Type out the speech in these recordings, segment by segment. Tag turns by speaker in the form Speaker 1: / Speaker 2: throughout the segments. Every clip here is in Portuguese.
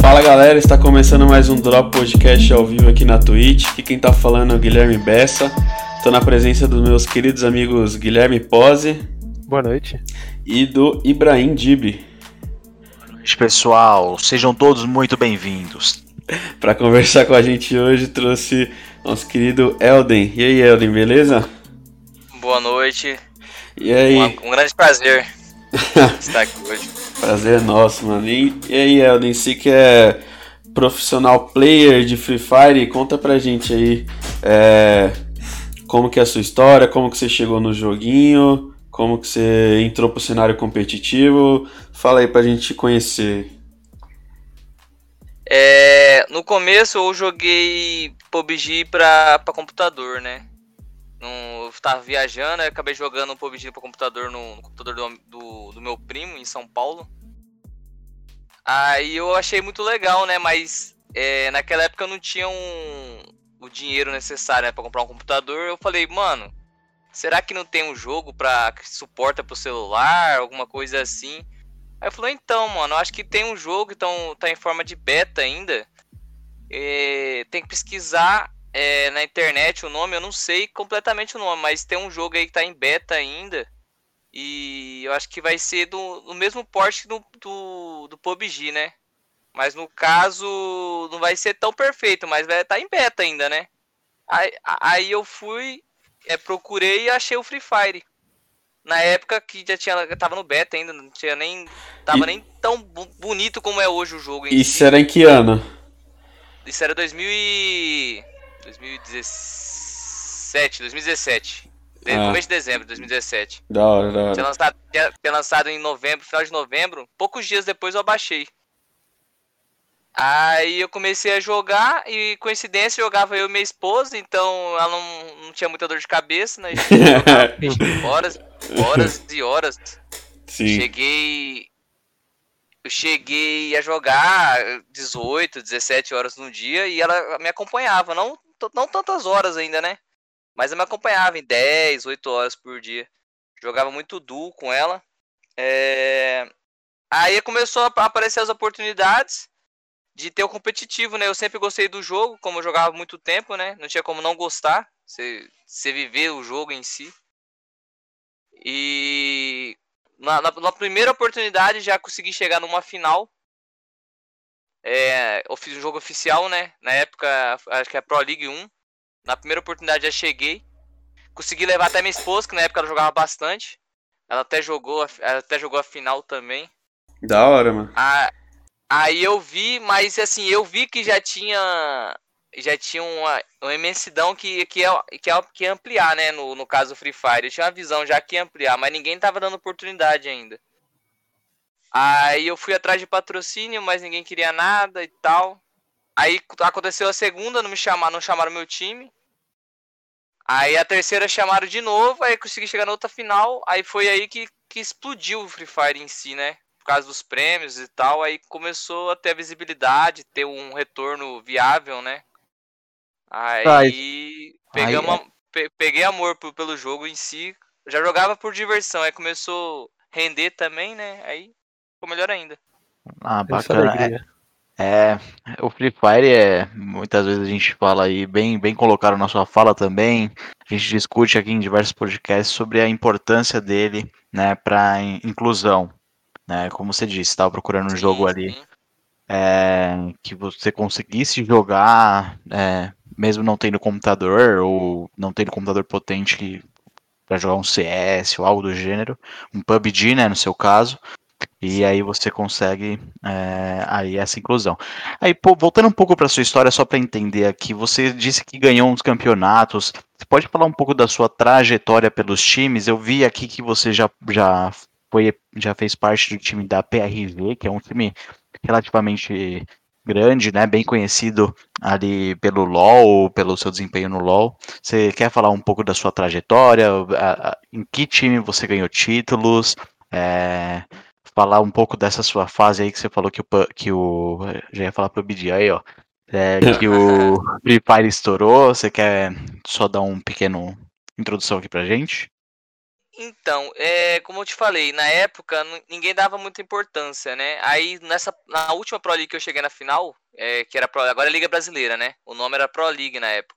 Speaker 1: Fala galera, está começando mais um Drop Podcast ao vivo aqui na Twitch. Aqui quem tá falando é o Guilherme Bessa. Estou na presença dos meus queridos amigos Guilherme Pose.
Speaker 2: Boa noite.
Speaker 1: E do Ibrahim Dibi.
Speaker 3: Boa noite, pessoal. Sejam todos muito bem-vindos.
Speaker 1: Para conversar com a gente hoje, trouxe nosso querido Elden. E aí, Elden, beleza?
Speaker 4: Boa noite.
Speaker 1: E aí?
Speaker 4: Um, um grande prazer estar aqui hoje.
Speaker 1: Prazer é nosso, mano. E, e aí, Elden, você que é profissional player de Free Fire, conta pra gente aí é, como que é a sua história, como que você chegou no joguinho, como que você entrou pro cenário competitivo. Fala aí pra gente conhecer.
Speaker 4: É, no começo eu joguei PUBG pra, pra computador, né? No, eu tava viajando, acabei jogando um PUBG pra computador no, no computador do, do, do, meu primo em São Paulo. Aí eu achei muito legal, né? Mas é, naquela época eu não tinha um, o dinheiro necessário né, para comprar um computador. Eu falei, mano, será que não tem um jogo pra, que suporta pro celular, alguma coisa assim? Aí falei, então, mano, acho que tem um jogo, então tá em forma de beta ainda. É, tem que pesquisar é, na internet o nome, eu não sei completamente o nome, mas tem um jogo aí que tá em beta ainda. E eu acho que vai ser do, do mesmo porte do, do, do PUBG, né? Mas no caso, não vai ser tão perfeito, mas vai estar tá em beta ainda, né? Aí, aí eu fui, é, procurei e achei o Free Fire. Na época que já tinha, tava no beta ainda, não tinha nem, tava e... nem tão bonito como é hoje o jogo.
Speaker 1: Isso si. era em que ano?
Speaker 4: Isso era 2000 e... 2017, 2017. Ah. No mês de dezembro de 2017.
Speaker 1: Da hora, da hora.
Speaker 4: Tinha lançado, tinha, tinha lançado em novembro, final de novembro. Poucos dias depois eu abaixei. Aí eu comecei a jogar e coincidência jogava eu e minha esposa, então ela não, não tinha muita dor de cabeça, né? horas, horas e horas.
Speaker 1: Sim.
Speaker 4: Cheguei eu cheguei a jogar 18, 17 horas no dia e ela me acompanhava, não, não tantas horas ainda, né? Mas ela me acompanhava em 10, 8 horas por dia. Jogava muito duo com ela. É... Aí começou a aparecer as oportunidades de ter o competitivo, né? Eu sempre gostei do jogo, como eu jogava muito tempo, né? Não tinha como não gostar, você, você viver o jogo em si. E na, na, na, primeira oportunidade já consegui chegar numa final. É, eu fiz um jogo oficial, né? Na época, acho que é Pro League 1. Na primeira oportunidade já cheguei. Consegui levar até minha esposa, que na época ela jogava bastante. Ela até jogou, ela até jogou a final também.
Speaker 1: Da hora, mano.
Speaker 4: Ah, aí eu vi, mas assim, eu vi que já tinha já tinha uma, uma imensidão que, que, é, que, é, que ia ampliar, né? No, no caso Free Fire. Eu tinha uma visão já que ia ampliar, mas ninguém tava dando oportunidade ainda. Aí eu fui atrás de patrocínio, mas ninguém queria nada e tal. Aí aconteceu a segunda, não me chamaram, não chamaram meu time. Aí a terceira chamaram de novo, aí consegui chegar na outra final. Aí foi aí que, que explodiu o Free Fire em si, né? Por causa dos prêmios e tal. Aí começou a ter a visibilidade, ter um retorno viável, né? Aí pegamos, peguei amor pelo jogo em si. Já jogava por diversão, aí começou a render também, né? Aí ficou melhor ainda.
Speaker 3: Ah, bacana. É, é, o Free Fire é, muitas vezes a gente fala aí, bem, bem colocado na sua fala também, a gente discute aqui em diversos podcasts sobre a importância dele, né, para inclusão, né, como você disse, estava procurando um sim, jogo ali é, que você conseguisse jogar é, mesmo não tendo computador ou não tendo computador potente para jogar um CS ou algo do gênero, um PUBG, né, no seu caso, e aí você consegue é, aí essa inclusão. Aí, pô, voltando um pouco para sua história, só para entender aqui, você disse que ganhou uns campeonatos. Você pode falar um pouco da sua trajetória pelos times? Eu vi aqui que você já, já foi, já fez parte do time da PRV, que é um time relativamente grande, né, bem conhecido ali pelo LoL, pelo seu desempenho no LoL. Você quer falar um pouco da sua trajetória, a, a, em que time você ganhou títulos, é, falar um pouco dessa sua fase aí que você falou que o, que o já ia falar pro BD aí, ó, é, que o Free Fire estourou, você quer só dar um pequeno introdução aqui pra gente?
Speaker 4: Então, é, como eu te falei, na época ninguém dava muita importância, né? Aí nessa na última Pro League que eu cheguei na final, é, que era Pro, agora é Liga Brasileira, né? O nome era Pro League na época.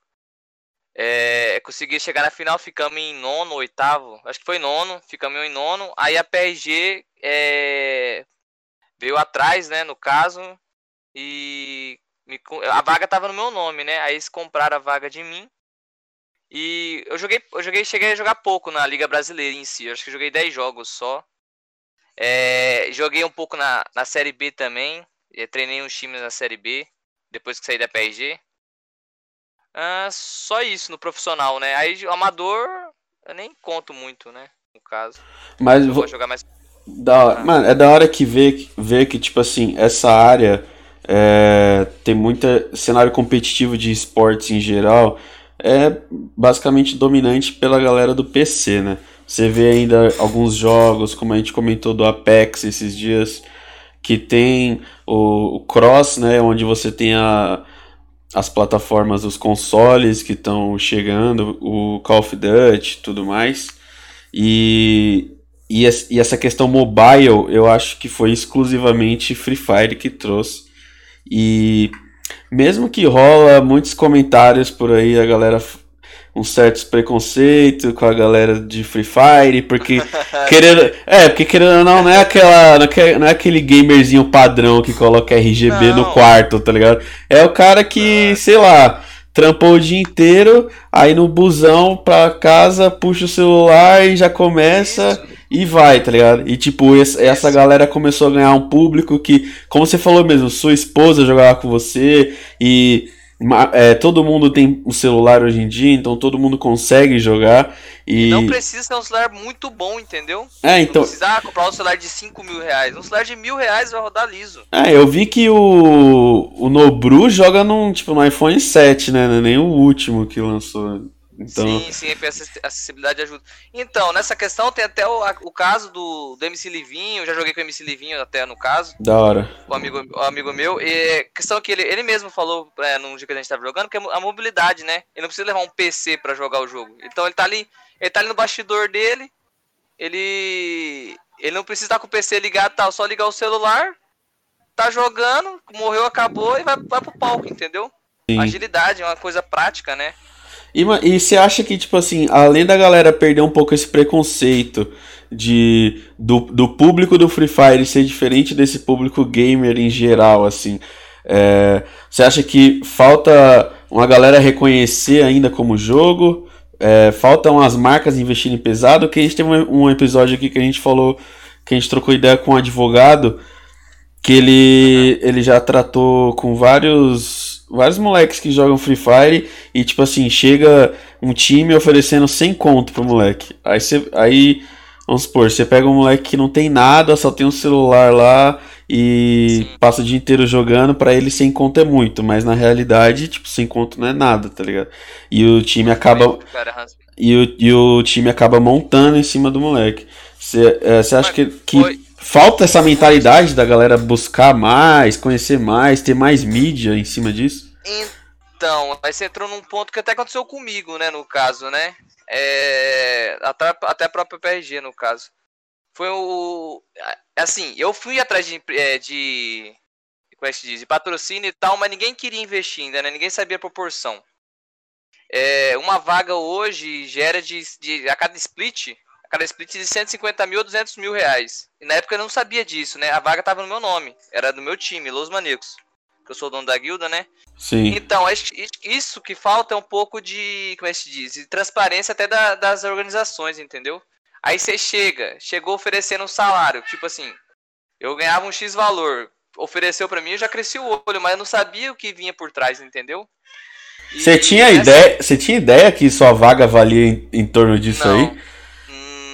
Speaker 4: É, consegui chegar na final, ficamos em nono, oitavo, acho que foi nono, ficamos em nono. Aí a PRG é, veio atrás, né? No caso, e me, a vaga tava no meu nome, né? Aí eles compraram a vaga de mim. E eu joguei, eu joguei, cheguei a jogar pouco na Liga Brasileira em si. Eu acho que joguei 10 jogos só. É, joguei um pouco na, na Série B também. treinei uns times na Série B. Depois que saí da PRG. Ah, só isso no profissional, né? Aí o amador eu nem conto muito, né? No caso.
Speaker 1: Mas eu vou jogar mais. Da. Mano, é da hora que ver, ver que, tipo assim, essa área é, tem muita cenário competitivo de esportes em geral é basicamente dominante pela galera do PC, né? Você vê ainda alguns jogos, como a gente comentou do Apex esses dias, que tem o, o Cross, né? Onde você tem a, as plataformas dos consoles que estão chegando, o Call of Duty tudo mais. E, e, e essa questão mobile, eu acho que foi exclusivamente Free Fire que trouxe. E mesmo que rola muitos comentários por aí, a galera um certo preconceito com a galera de Free Fire, porque querendo, é, porque querendo ou não, não é aquela, não é, aquele gamerzinho padrão que coloca RGB não. no quarto, tá ligado? É o cara que, sei lá, trampou o dia inteiro, aí no busão pra casa, puxa o celular e já começa Isso e vai, tá ligado? E tipo, essa galera começou a ganhar um público que, como você falou mesmo, sua esposa jogava com você e é, todo mundo tem um celular hoje em dia, então todo mundo consegue jogar. E...
Speaker 4: Não precisa ser um celular muito bom, entendeu?
Speaker 1: É, então.
Speaker 4: Não precisa comprar um celular de 5 mil reais. Um celular de mil reais vai rodar liso.
Speaker 1: É, eu vi que o, o Nobru joga num, tipo, no iPhone 7, né? É nem o último que lançou. Então...
Speaker 4: Sim, sim, a acessibilidade ajuda. Então, nessa questão tem até o, o caso do, do MC Livinho, já joguei com o MC Livinho até no caso.
Speaker 1: Da hora.
Speaker 4: O amigo, o amigo meu. E questão que ele, ele mesmo falou é, num dia que a gente tava jogando, que é a mobilidade, né? Ele não precisa levar um PC para jogar o jogo. Então ele tá ali, ele tá ali no bastidor dele, ele. Ele não precisa estar com o PC ligado tal, só ligar o celular, tá jogando, morreu, acabou e vai, vai pro palco, entendeu? Sim. Agilidade é uma coisa prática, né?
Speaker 1: E, você acha que, tipo assim, além da galera perder um pouco esse preconceito de do, do público do Free Fire ser diferente desse público gamer em geral, assim, é, você acha que falta uma galera reconhecer ainda como jogo? É, faltam as marcas investirem pesado? Que a gente teve um, um episódio aqui que a gente falou, que a gente trocou ideia com um advogado, que ele, ele já tratou com vários vários moleques que jogam Free Fire e, tipo assim, chega um time oferecendo 100 conto pro moleque. Aí você. Aí, vamos supor, você pega um moleque que não tem nada, só tem um celular lá e Sim. passa o dia inteiro jogando, para ele 100 conto é muito, mas na realidade, tipo, 100 conto não é nada, tá ligado? E o time acaba. E o, e o time acaba montando em cima do moleque. Você é, acha que. que falta essa mentalidade da galera buscar mais, conhecer mais, ter mais mídia em cima disso?
Speaker 4: Então, aí você entrou num ponto que até aconteceu comigo, né, no caso, né? É, até, até a própria PRG, no caso. Foi o. Assim, eu fui atrás de. É, de como é que se diz? De patrocínio e tal, mas ninguém queria investir ainda, né? Ninguém sabia a proporção. É, uma vaga hoje gera de, de. A cada split, cada split de 150 mil a 200 mil reais. E na época eu não sabia disso, né? A vaga tava no meu nome, era do meu time, Los Manicos. Que eu sou dono da guilda, né?
Speaker 1: Sim.
Speaker 4: Então, isso que falta é um pouco de, como é que se diz? De transparência até da, das organizações, entendeu? Aí você chega, chegou oferecendo um salário, tipo assim, eu ganhava um X valor, ofereceu para mim, eu já cresci o olho, mas eu não sabia o que vinha por trás, entendeu?
Speaker 1: Você tinha essa... ideia, você tinha ideia que sua vaga valia em, em torno disso
Speaker 4: não.
Speaker 1: aí?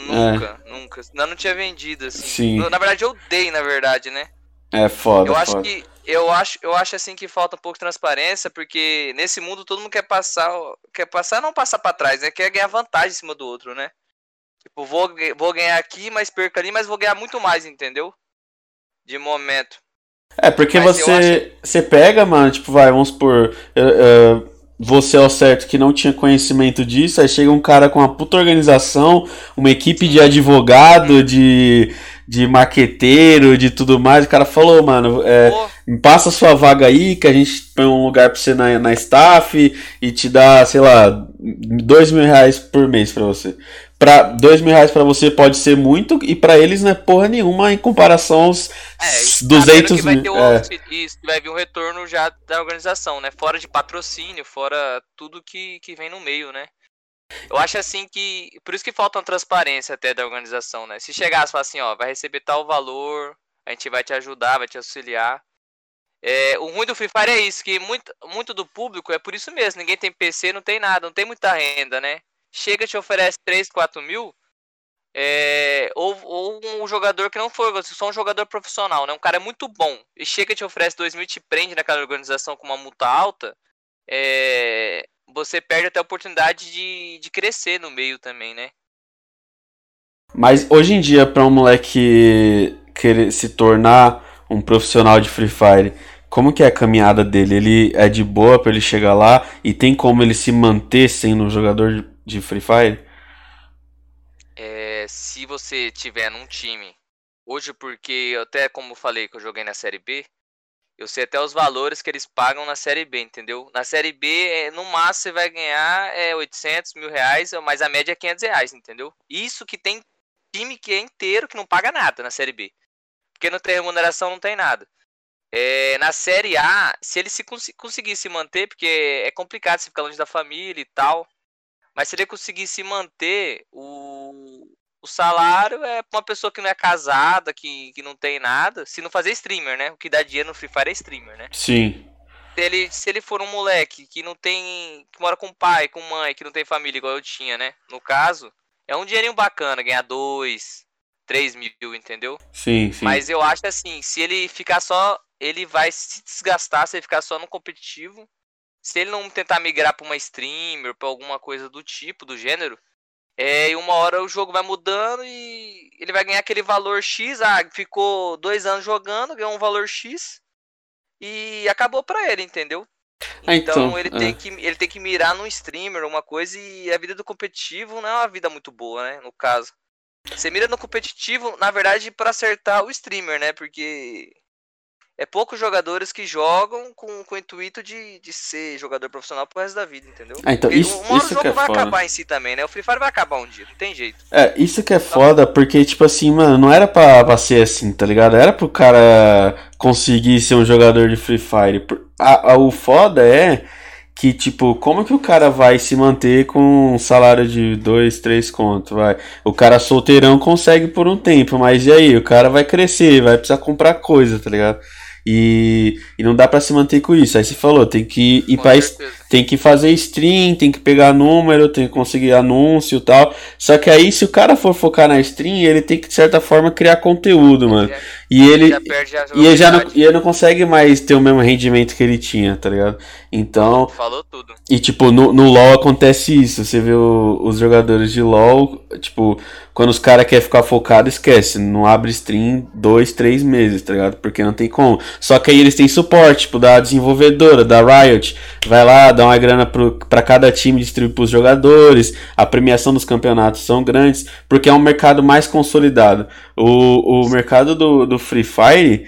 Speaker 4: Nunca, é. nunca. Não, não tinha vendido, assim.
Speaker 1: Sim.
Speaker 4: Na verdade, eu dei, na verdade, né?
Speaker 1: É foda.
Speaker 4: Eu acho
Speaker 1: foda.
Speaker 4: que. Eu acho, eu acho assim que falta um pouco de transparência, porque nesse mundo todo mundo quer passar. Quer passar, não passar para trás, né? Quer ganhar vantagem em cima do outro, né? Tipo, vou, vou ganhar aqui, mas perco ali, mas vou ganhar muito mais, entendeu? De momento.
Speaker 1: É, porque mas você, acho... você pega, mano, tipo, vai, vamos por. Uh, uh, você ao certo que não tinha conhecimento disso, aí chega um cara com uma puta organização, uma equipe de advogado, de, de marqueteiro, de tudo mais, o cara falou, mano, é, passa sua vaga aí, que a gente põe um lugar pra você na, na staff e te dá, sei lá, dois mil reais por mês pra você para dois mil reais para você pode ser muito e para eles não é porra nenhuma em comparação aos é, 200
Speaker 4: vai mil. É. Isso, vai vir um retorno já da organização, né? Fora de patrocínio, fora tudo que, que vem no meio, né? Eu acho assim que. Por isso que falta uma transparência até da organização, né? Se chegasse e falar assim, ó, vai receber tal valor, a gente vai te ajudar, vai te auxiliar. É, o ruim do Free Fire é isso, que muito, muito do público é por isso mesmo. Ninguém tem PC, não tem nada, não tem muita renda, né? Chega e te oferece 3, 4 mil, é, ou, ou, um jogador que não for, só um jogador profissional, né? Um cara muito bom e chega e te oferece 2 mil e te prende naquela organização com uma multa alta, é, você perde até a oportunidade de, de crescer no meio também, né?
Speaker 1: Mas hoje em dia, para um moleque querer se tornar um profissional de Free Fire, como que é a caminhada dele? Ele é de boa para ele chegar lá e tem como ele se manter sendo um jogador de Free Fire?
Speaker 4: É, se você tiver num time, hoje porque até como falei que eu joguei na Série B, eu sei até os valores que eles pagam na Série B, entendeu? Na Série B, é, no máximo você vai ganhar é, 800 mil reais, mas a média é 500 reais, entendeu? Isso que tem time que é inteiro que não paga nada na Série B. Porque não tem remuneração, não tem nada. É, na Série A, se ele se cons conseguir se manter, porque é complicado você ficar longe da família e tal, mas se ele conseguir se manter, o, o salário é pra uma pessoa que não é casada, que, que não tem nada. Se não fazer streamer, né? O que dá dinheiro no Free Fire é streamer, né?
Speaker 1: Sim.
Speaker 4: Se ele, se ele for um moleque que não tem. que mora com pai, com mãe, que não tem família igual eu tinha, né? No caso, é um dinheirinho bacana, ganhar dois, três mil, entendeu?
Speaker 1: Sim, sim.
Speaker 4: Mas eu acho assim, se ele ficar só. Ele vai se desgastar se ele ficar só no competitivo se ele não tentar migrar para uma streamer, para alguma coisa do tipo, do gênero, é, e uma hora o jogo vai mudando e ele vai ganhar aquele valor X. Ah, ficou dois anos jogando, ganhou um valor X e acabou para ele, entendeu? Ah, então, então ele, é. tem que, ele tem que mirar num streamer, uma coisa, e a vida do competitivo não é uma vida muito boa, né? No caso. Você mira no competitivo, na verdade, para acertar o streamer, né? Porque é poucos jogadores que jogam com, com o intuito de, de ser jogador profissional pro resto da vida, entendeu?
Speaker 1: Ah, então, isso,
Speaker 4: uma hora
Speaker 1: isso
Speaker 4: o jogo
Speaker 1: é
Speaker 4: vai
Speaker 1: foda.
Speaker 4: acabar em si também, né? O Free Fire vai acabar um dia, não tem jeito.
Speaker 1: É, isso que é então, foda, porque, tipo assim, mano, não era pra, pra ser assim, tá ligado? Era pro cara conseguir ser um jogador de Free Fire. A, a, o foda é que, tipo, como que o cara vai se manter com um salário de 2, 3 conto, vai? O cara solteirão consegue por um tempo, mas e aí? O cara vai crescer, vai precisar comprar coisa, tá ligado? E, e não dá para se manter com isso. Aí você falou, tem que ir para tem que fazer stream, tem que pegar número, tem que conseguir anúncio e tal. Só que aí se o cara for focar na stream, ele tem que de certa forma criar conteúdo, mano. E ele e ele já não, e ele não consegue mais ter o mesmo rendimento que ele tinha, tá ligado? Então,
Speaker 4: falou tudo.
Speaker 1: E tipo, no, no LoL acontece isso. Você vê o, os jogadores de LoL, tipo, quando os caras querem ficar focado, esquece. Não abre stream dois, três meses, tá ligado? Porque não tem como. Só que aí eles têm suporte, tipo, da desenvolvedora, da Riot. Vai lá, dá uma grana para cada time distribuir pros jogadores. A premiação dos campeonatos são grandes, porque é um mercado mais consolidado. O, o mercado do, do Free Fire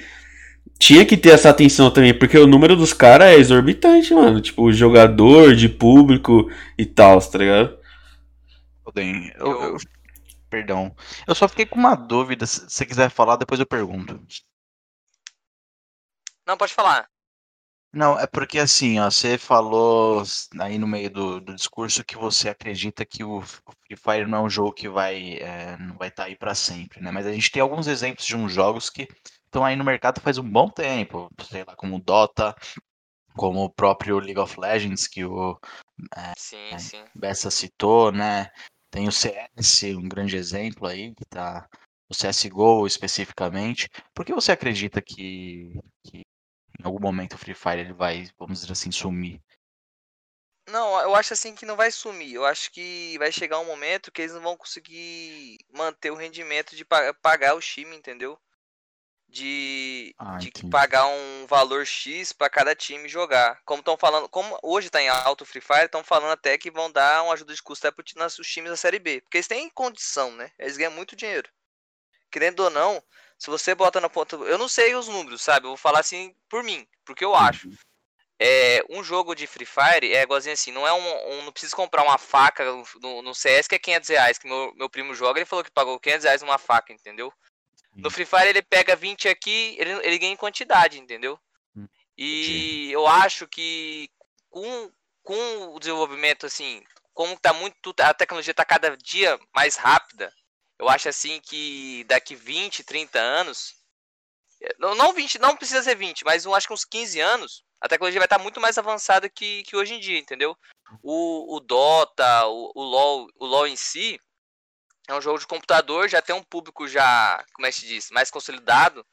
Speaker 1: tinha que ter essa atenção também, porque o número dos caras é exorbitante, mano. Tipo, jogador, de público e tal, tá ligado?
Speaker 3: Bem, eu, eu, Perdão. Eu só fiquei com uma dúvida. Se você quiser falar, depois eu pergunto.
Speaker 4: Não, pode falar.
Speaker 3: Não, é porque assim, ó, você falou aí no meio do, do discurso que você acredita que o, Free Fire não é um jogo que vai, é, não vai estar tá aí para sempre, né? Mas a gente tem alguns exemplos de uns jogos que estão aí no mercado faz um bom tempo, sei lá, como o Dota, como o próprio League of Legends, que o
Speaker 4: é, sim, sim.
Speaker 3: Bessa citou, né? Tem o CS, um grande exemplo aí, que tá. O CSGO especificamente. Por que você acredita que, que em algum momento o Free Fire ele vai, vamos dizer assim, sumir?
Speaker 4: Não, eu acho assim que não vai sumir. Eu acho que vai chegar um momento que eles não vão conseguir manter o rendimento de pagar o time, entendeu? De, ah, de pagar um valor X para cada time jogar. Como estão falando, como hoje está em alto Free Fire, estão falando até que vão dar uma ajuda de custo até para os times da Série B. Porque eles têm condição, né? Eles ganham muito dinheiro. Querendo ou não, se você bota na ponta. Eu não sei os números, sabe? Eu vou falar assim por mim, porque eu acho. Uhum. É, um jogo de Free Fire é igualzinho assim, não é um, um não precisa comprar uma faca no, no, CS que é 500 reais, que meu, meu primo joga, ele falou que pagou 500 reais numa faca, entendeu? No Free Fire ele pega 20 aqui, ele, ele ganha em quantidade, entendeu? Hum, e eu acho que com, com o desenvolvimento, assim, como tá muito. A tecnologia tá cada dia mais rápida, eu acho assim que daqui 20, 30 anos. Não, não 20, não precisa ser 20, mas eu acho que uns 15 anos, a tecnologia vai estar muito mais avançada que, que hoje em dia, entendeu? O, o Dota, o, o, LoL, o LoL em si, é um jogo de computador, já tem um público já, como é que se diz, mais consolidado.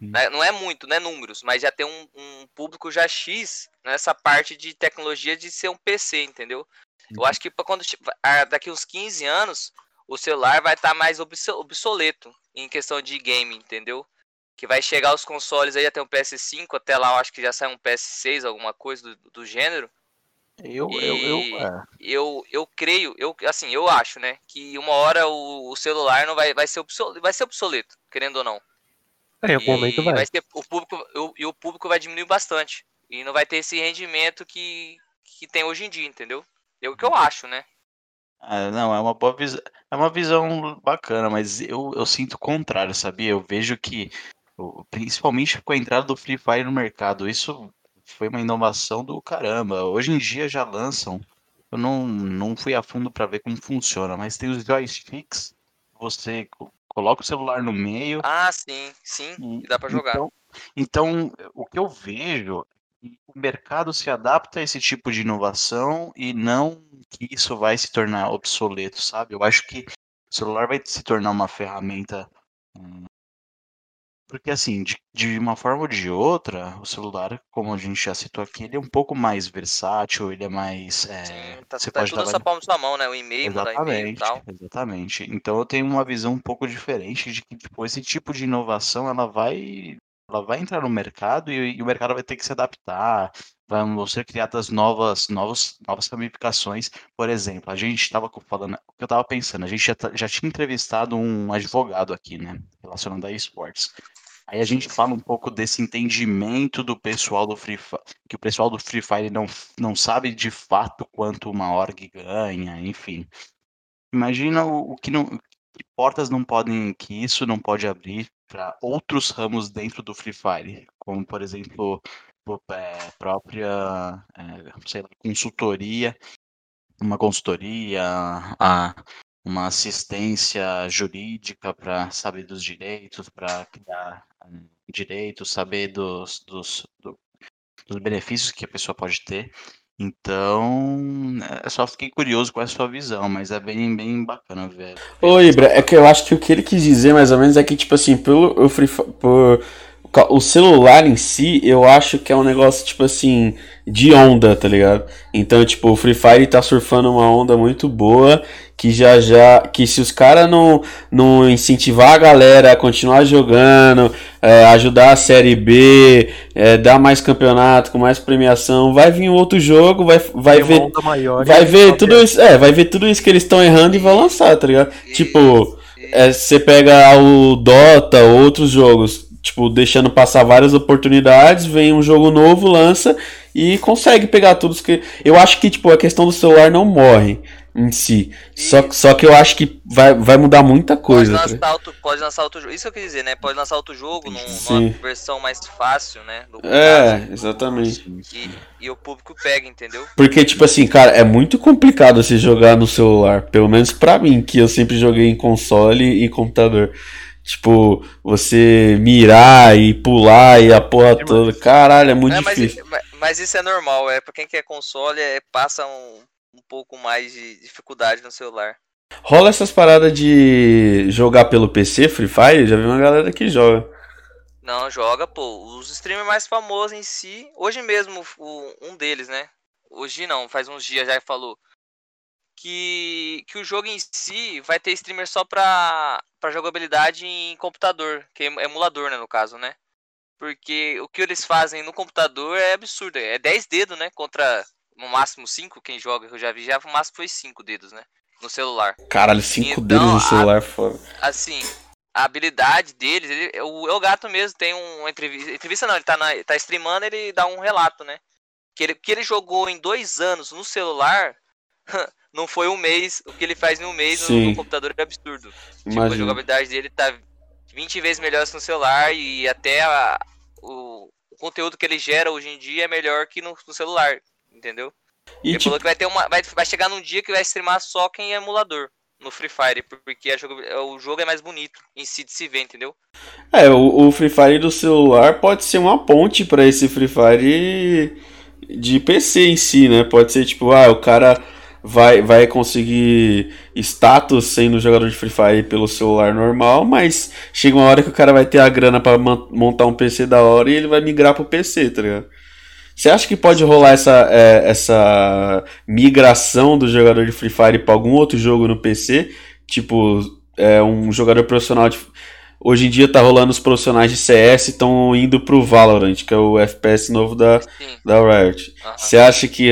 Speaker 4: Né? Não é muito, né, números, mas já tem um, um, público já X nessa parte de tecnologia de ser um PC, entendeu? Eu acho que quando daqui uns 15 anos, o celular vai estar tá mais obsoleto em questão de game, entendeu? Que vai chegar os consoles aí até um PS5, até lá eu acho que já sai um PS6, alguma coisa do, do gênero.
Speaker 3: Eu, eu, eu,
Speaker 4: é. eu, eu creio, eu, assim, eu acho, né, que uma hora o, o celular não vai, vai, ser obsoleto, vai ser obsoleto, querendo ou não.
Speaker 2: É, em algum momento vai. vai
Speaker 4: ser, o público, o, e o público vai diminuir bastante. E não vai ter esse rendimento que, que tem hoje em dia, entendeu? É o que eu acho, né?
Speaker 3: Ah, não, é uma boa visão. É uma visão bacana, mas eu, eu sinto o contrário, sabia? Eu vejo que, principalmente com a entrada do Free Fire no mercado, isso foi uma inovação do caramba. Hoje em dia já lançam. Eu não, não fui a fundo para ver como funciona, mas tem os joysticks. Você coloca o celular no meio.
Speaker 4: Ah, sim, sim, dá para jogar.
Speaker 3: Então, então, o que eu vejo o mercado se adapta a esse tipo de inovação e não que isso vai se tornar obsoleto, sabe? Eu acho que o celular vai se tornar uma ferramenta. Porque, assim, de, de uma forma ou de outra, o celular, como a gente já citou aqui, ele é um pouco mais versátil, ele é mais. É,
Speaker 4: Sim, tá, você tá pode tudo trabalhar... palma sua mão, né? O e-mail,
Speaker 3: exatamente, e tal. Exatamente. Então eu tenho uma visão um pouco diferente de que tipo, esse tipo de inovação ela vai ela vai entrar no mercado e, e, o mercado vai ter que se adaptar, vão ser criadas novas, novas, novas ramificações. Por exemplo, a gente estava falando, o que eu estava pensando, a gente já, tá, já tinha entrevistado um advogado aqui, né, relacionado a esportes. Aí a gente fala um pouco desse entendimento do pessoal do Free Fire, que o pessoal do Free Fire não, não sabe de fato quanto uma org ganha, enfim. Imagina o, o que não, que portas não podem, que isso não pode abrir para outros ramos dentro do Free Fire, como por exemplo é, própria é, lá, consultoria, uma consultoria, a, uma assistência jurídica para saber dos direitos, para criar direitos, saber dos, dos, do, dos benefícios que a pessoa pode ter. Então, eu é, só fiquei curioso com a sua visão, mas é bem, bem bacana ver.
Speaker 1: Ô, Ibra, é que eu acho que o que ele quis dizer mais ou menos é que, tipo assim, pelo o, free, por, o celular em si, eu acho que é um negócio, tipo assim, de onda, tá ligado? Então, tipo, o Free Fire tá surfando uma onda muito boa que já já que se os caras não, não incentivar a galera a continuar jogando, é, ajudar a série B, é, dar mais campeonato com mais premiação, vai vir outro jogo, vai, vai ver maior, vai ver tudo isso, é, vai ver tudo isso que eles estão errando e vão lançar, tá ligado? Tipo, é, você pega o Dota, outros jogos, tipo, deixando passar várias oportunidades, vem um jogo novo, lança e consegue pegar tudo que eu acho que tipo a questão do celular não morre em si. Só, só que eu acho que vai, vai mudar muita coisa.
Speaker 4: Pode lançar, outro, pode lançar outro jogo. Isso que eu quis dizer, né? Pode lançar outro jogo num, numa versão mais fácil, né?
Speaker 1: é, caso. exatamente.
Speaker 4: E, e, o público pega, entendeu?
Speaker 1: Porque, tipo assim, cara, é muito complicado você jogar no celular. Pelo menos pra mim, que eu sempre joguei em console e computador. Tipo, você mirar e pular e a porra toda. Caralho, é muito é, difícil.
Speaker 4: Mas, mas, isso é normal, é pra quem quer console, é, passa um um pouco mais de dificuldade no celular.
Speaker 1: Rola essas paradas de jogar pelo PC, Free Fire? Já vi uma galera que joga.
Speaker 4: Não, joga, pô. Os streamers mais famosos em si. Hoje mesmo, o, um deles, né? Hoje não, faz uns dias já falou. Que, que o jogo em si vai ter streamer só pra, pra jogabilidade em computador, que é emulador, né, no caso, né? Porque o que eles fazem no computador é absurdo. É 10 dedos, né? Contra no máximo 5, quem joga, eu já vi, já o máximo foi 5 dedos, né? No celular.
Speaker 1: Caralho, 5 então, dedos no celular, foda.
Speaker 4: Assim, a habilidade deles, ele, o El Gato mesmo tem uma entrevista. Entrevista não, ele tá, na, tá streamando, ele dá um relato, né? Que ele, que ele jogou em dois anos no celular. não foi um mês, o que ele faz em um mês no, no, computador é absurdo. Tipo, a jogabilidade dele tá 20 vezes melhor no celular e até a, o, o, conteúdo que ele gera hoje em dia é melhor que no, no celular, entendeu? E ele tipo... falou que vai ter uma. Vai, vai chegar num dia que vai streamar só quem é emulador no Free Fire, porque o jogo é mais bonito em si de se ver, entendeu?
Speaker 1: É, o, o Free Fire do celular pode ser uma ponte para esse Free Fire de PC em si, né? Pode ser tipo, ah, o cara vai, vai conseguir status sendo jogador de Free Fire pelo celular normal, mas chega uma hora que o cara vai ter a grana para montar um PC da hora e ele vai migrar pro PC, tá ligado? Você acha que pode rolar essa, é, essa migração do jogador de Free Fire para algum outro jogo no PC? Tipo, é, um jogador profissional de. Hoje em dia tá rolando os profissionais de CS estão indo pro Valorant, que é o FPS novo da, da Riot. Você acha que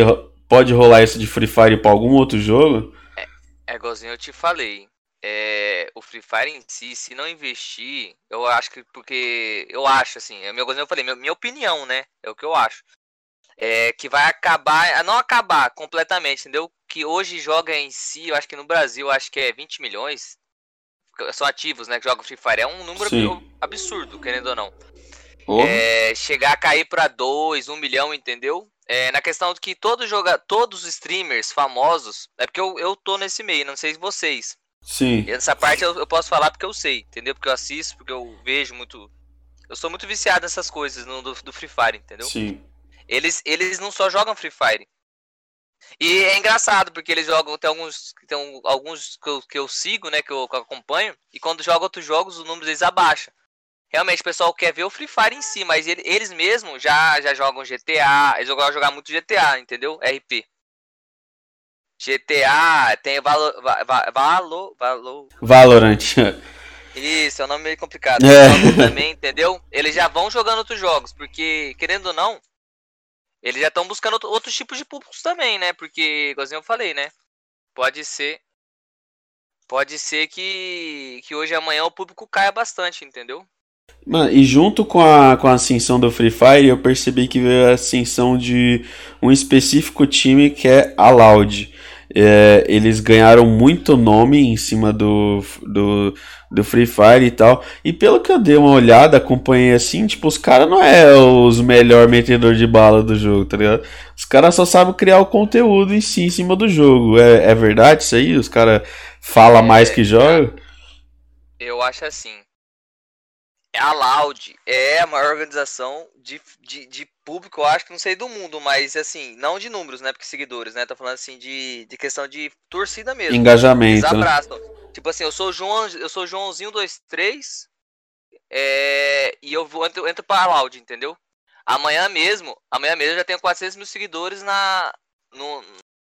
Speaker 1: pode rolar isso de Free Fire para algum outro jogo?
Speaker 4: É, é igualzinho eu te falei. É, o Free Fire em si, se não investir, eu acho que porque eu acho assim, é meu eu falei, minha, minha opinião, né? É o que eu acho é, que vai acabar, não acabar completamente, entendeu? Que hoje joga em si, eu acho que no Brasil, acho que é 20 milhões, são ativos, né, que jogam Free Fire. É um número Sim. absurdo, querendo ou não. Oh. É, chegar a cair para 2, 1 um milhão, entendeu? É, na questão de que todo joga, todos os streamers famosos, é porque eu, eu tô nesse meio, não sei vocês.
Speaker 1: Sim.
Speaker 4: E essa parte eu, eu posso falar porque eu sei, entendeu? Porque eu assisto, porque eu vejo muito. Eu sou muito viciado nessas coisas no, do, do Free Fire, entendeu?
Speaker 1: Sim.
Speaker 4: Eles, eles não só jogam Free Fire. E é engraçado, porque eles jogam, tem alguns, tem alguns que eu, que eu sigo, né, que eu, que eu acompanho, e quando jogam outros jogos, o número deles abaixa. Realmente, o pessoal quer ver o Free Fire em si, mas ele, eles mesmos já, já jogam GTA, eles vão jogar muito GTA, entendeu? RP. GTA, tem Valo, Valo, Valo,
Speaker 1: Valorant.
Speaker 4: Isso, é um nome meio complicado. É. Também, entendeu? Eles já vão jogando outros jogos, porque, querendo ou não, eles já estão buscando outros tipos de públicos também, né? Porque, igualzinho eu falei, né? Pode ser. Pode ser que, que hoje e amanhã o público caia bastante, entendeu?
Speaker 1: Mano, e junto com a, com a ascensão do Free Fire, eu percebi que veio a ascensão de um específico time que é a Loud. É, eles ganharam muito nome em cima do, do, do Free Fire e tal. E pelo que eu dei uma olhada, acompanhei assim, tipo, os caras não é os melhor metedor de bala do jogo, tá ligado? Os caras só sabem criar o conteúdo em si, em cima do jogo. É, é verdade isso aí? Os caras falam é, mais que jogam?
Speaker 4: Eu acho assim. A Loud é a maior organização de, de, de, público, eu acho que não sei do mundo, mas assim, não de números, né? Porque seguidores, né? Tô falando assim de, de questão de torcida mesmo.
Speaker 1: Engajamento. Eles né? abraçam.
Speaker 4: Né? Tipo assim, eu sou João, eu sou Joãozinho 23 é, e eu vou entro, entro pra Loud, entendeu? Amanhã mesmo, amanhã mesmo eu já tenho 400 mil seguidores na, no,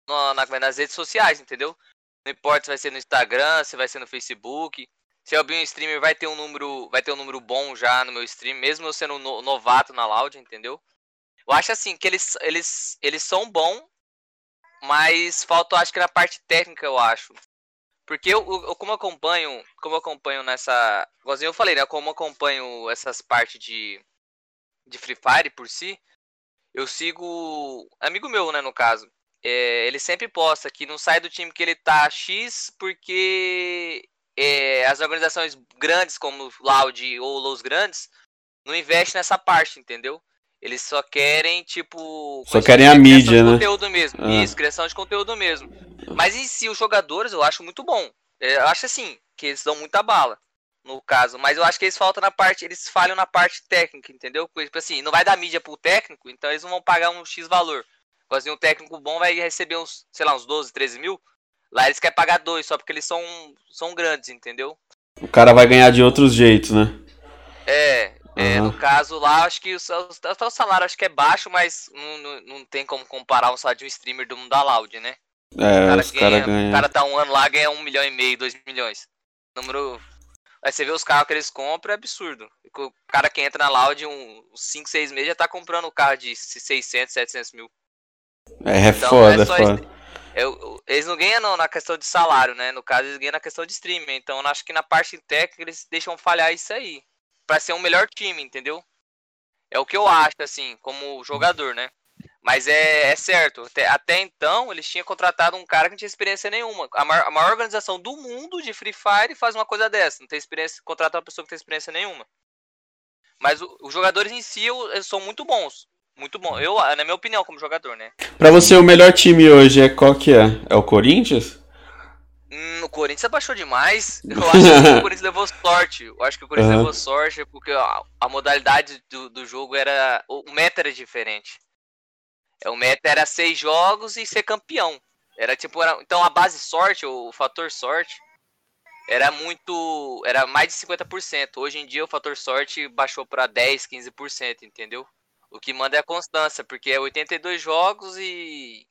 Speaker 4: no, na, nas redes sociais, entendeu? Não importa se vai ser no Instagram, se vai ser no Facebook. Se eu abrir um streamer, vai ter um número, vai ter um número bom já no meu stream, mesmo eu sendo no, novato na Loud, entendeu? Eu acho assim que eles, eles, eles são bons, mas falta, acho que na parte técnica, eu acho. Porque eu, eu, como acompanho, como acompanho nessa, igualzinho eu falei, né, como acompanho essas partes de de Free Fire por si, eu sigo amigo meu, né, no caso. É, ele sempre posta que não sai do time que ele tá X porque é, as organizações grandes como Loud ou Los Grandes não investem nessa parte, entendeu? Eles só querem, tipo.
Speaker 1: Só querem a mídia,
Speaker 4: né? conteúdo mesmo. Ah. Isso, criação de conteúdo mesmo. Mas em si, os jogadores eu acho muito bom. Eu acho assim, que eles dão muita bala, no caso. Mas eu acho que eles faltam na parte. Eles falham na parte técnica, entendeu? Tipo assim, não vai dar mídia pro técnico, então eles não vão pagar um X valor. Assim, um técnico bom vai receber uns, sei lá, uns 12, 13 mil. Lá eles querem pagar dois, só porque eles são, são grandes, entendeu?
Speaker 1: O cara vai ganhar de outros jeitos, né?
Speaker 4: É, é, uhum. no caso lá, acho que o, o, o, salário acho que é baixo, mas não, não, não tem como comparar um salário de um streamer do mundo da Loud, né?
Speaker 1: É, o cara, os ganha, cara ganha.
Speaker 4: O cara tá um ano lá, ganha um milhão e meio, dois milhões. Número. Aí você vê os carros que eles compram, é absurdo. O cara que entra na Loud uns 5, 6 meses já tá comprando um carro de 600, 700 mil.
Speaker 1: É, é então, foda, é foda.
Speaker 4: Eu, eles não ganham não, na questão de salário, né? No caso, eles ganham na questão de streaming. Então, eu acho que na parte técnica eles deixam falhar isso aí. Pra ser um melhor time, entendeu? É o que eu acho, assim, como jogador, né? Mas é, é certo. Até, até, então, eles tinham contratado um cara que não tinha experiência nenhuma. A maior, a maior, organização do mundo de Free Fire faz uma coisa dessa. Não tem experiência, contrata uma pessoa que não tem experiência nenhuma. Mas os jogadores em si eles são muito bons. Muito bom. Eu, na minha opinião, como jogador, né?
Speaker 1: Pra você, o melhor time hoje é qual que é? É o Corinthians?
Speaker 4: Hum, o Corinthians abaixou demais. Eu acho que o Corinthians levou sorte. Eu acho que o Corinthians uhum. levou sorte porque a, a modalidade do, do jogo era. O meta era diferente. É, o meta era seis jogos e ser campeão. Era tipo. Era, então a base sorte, o, o fator sorte, era muito. Era mais de 50%. Hoje em dia o fator sorte baixou para 10, 15%, entendeu? O que manda é a constância, porque é 82 jogos e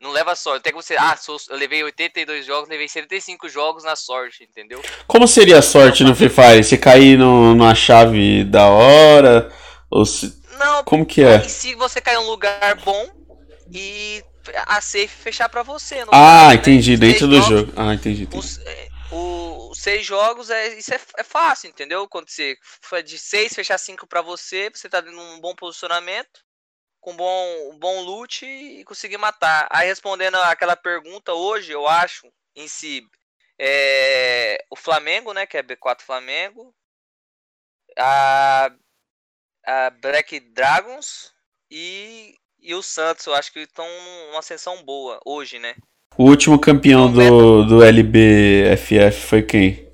Speaker 4: não leva sorte. Até que você, ah, eu levei 82 jogos, levei 75 jogos na sorte, entendeu?
Speaker 1: Como seria a sorte no Free Fire? Se cair no, numa chave da hora? Ou se...
Speaker 4: Não,
Speaker 1: como que é?
Speaker 4: se você cair em um lugar bom e a safe fechar para você.
Speaker 1: ah, né? entendi, né? dentro do jogo. Ah, entendi. entendi. Os,
Speaker 4: é, o, seis jogos, é, isso é, é fácil, entendeu? Quando você de seis fechar cinco para você, você tá num bom posicionamento, com bom, bom loot e conseguir matar. Aí respondendo aquela pergunta hoje, eu acho, em si, é, o Flamengo, né, que é B4 Flamengo, a, a Black Dragons e, e o Santos, eu acho que estão numa ascensão boa hoje, né?
Speaker 1: O último campeão do, do LBFF foi quem?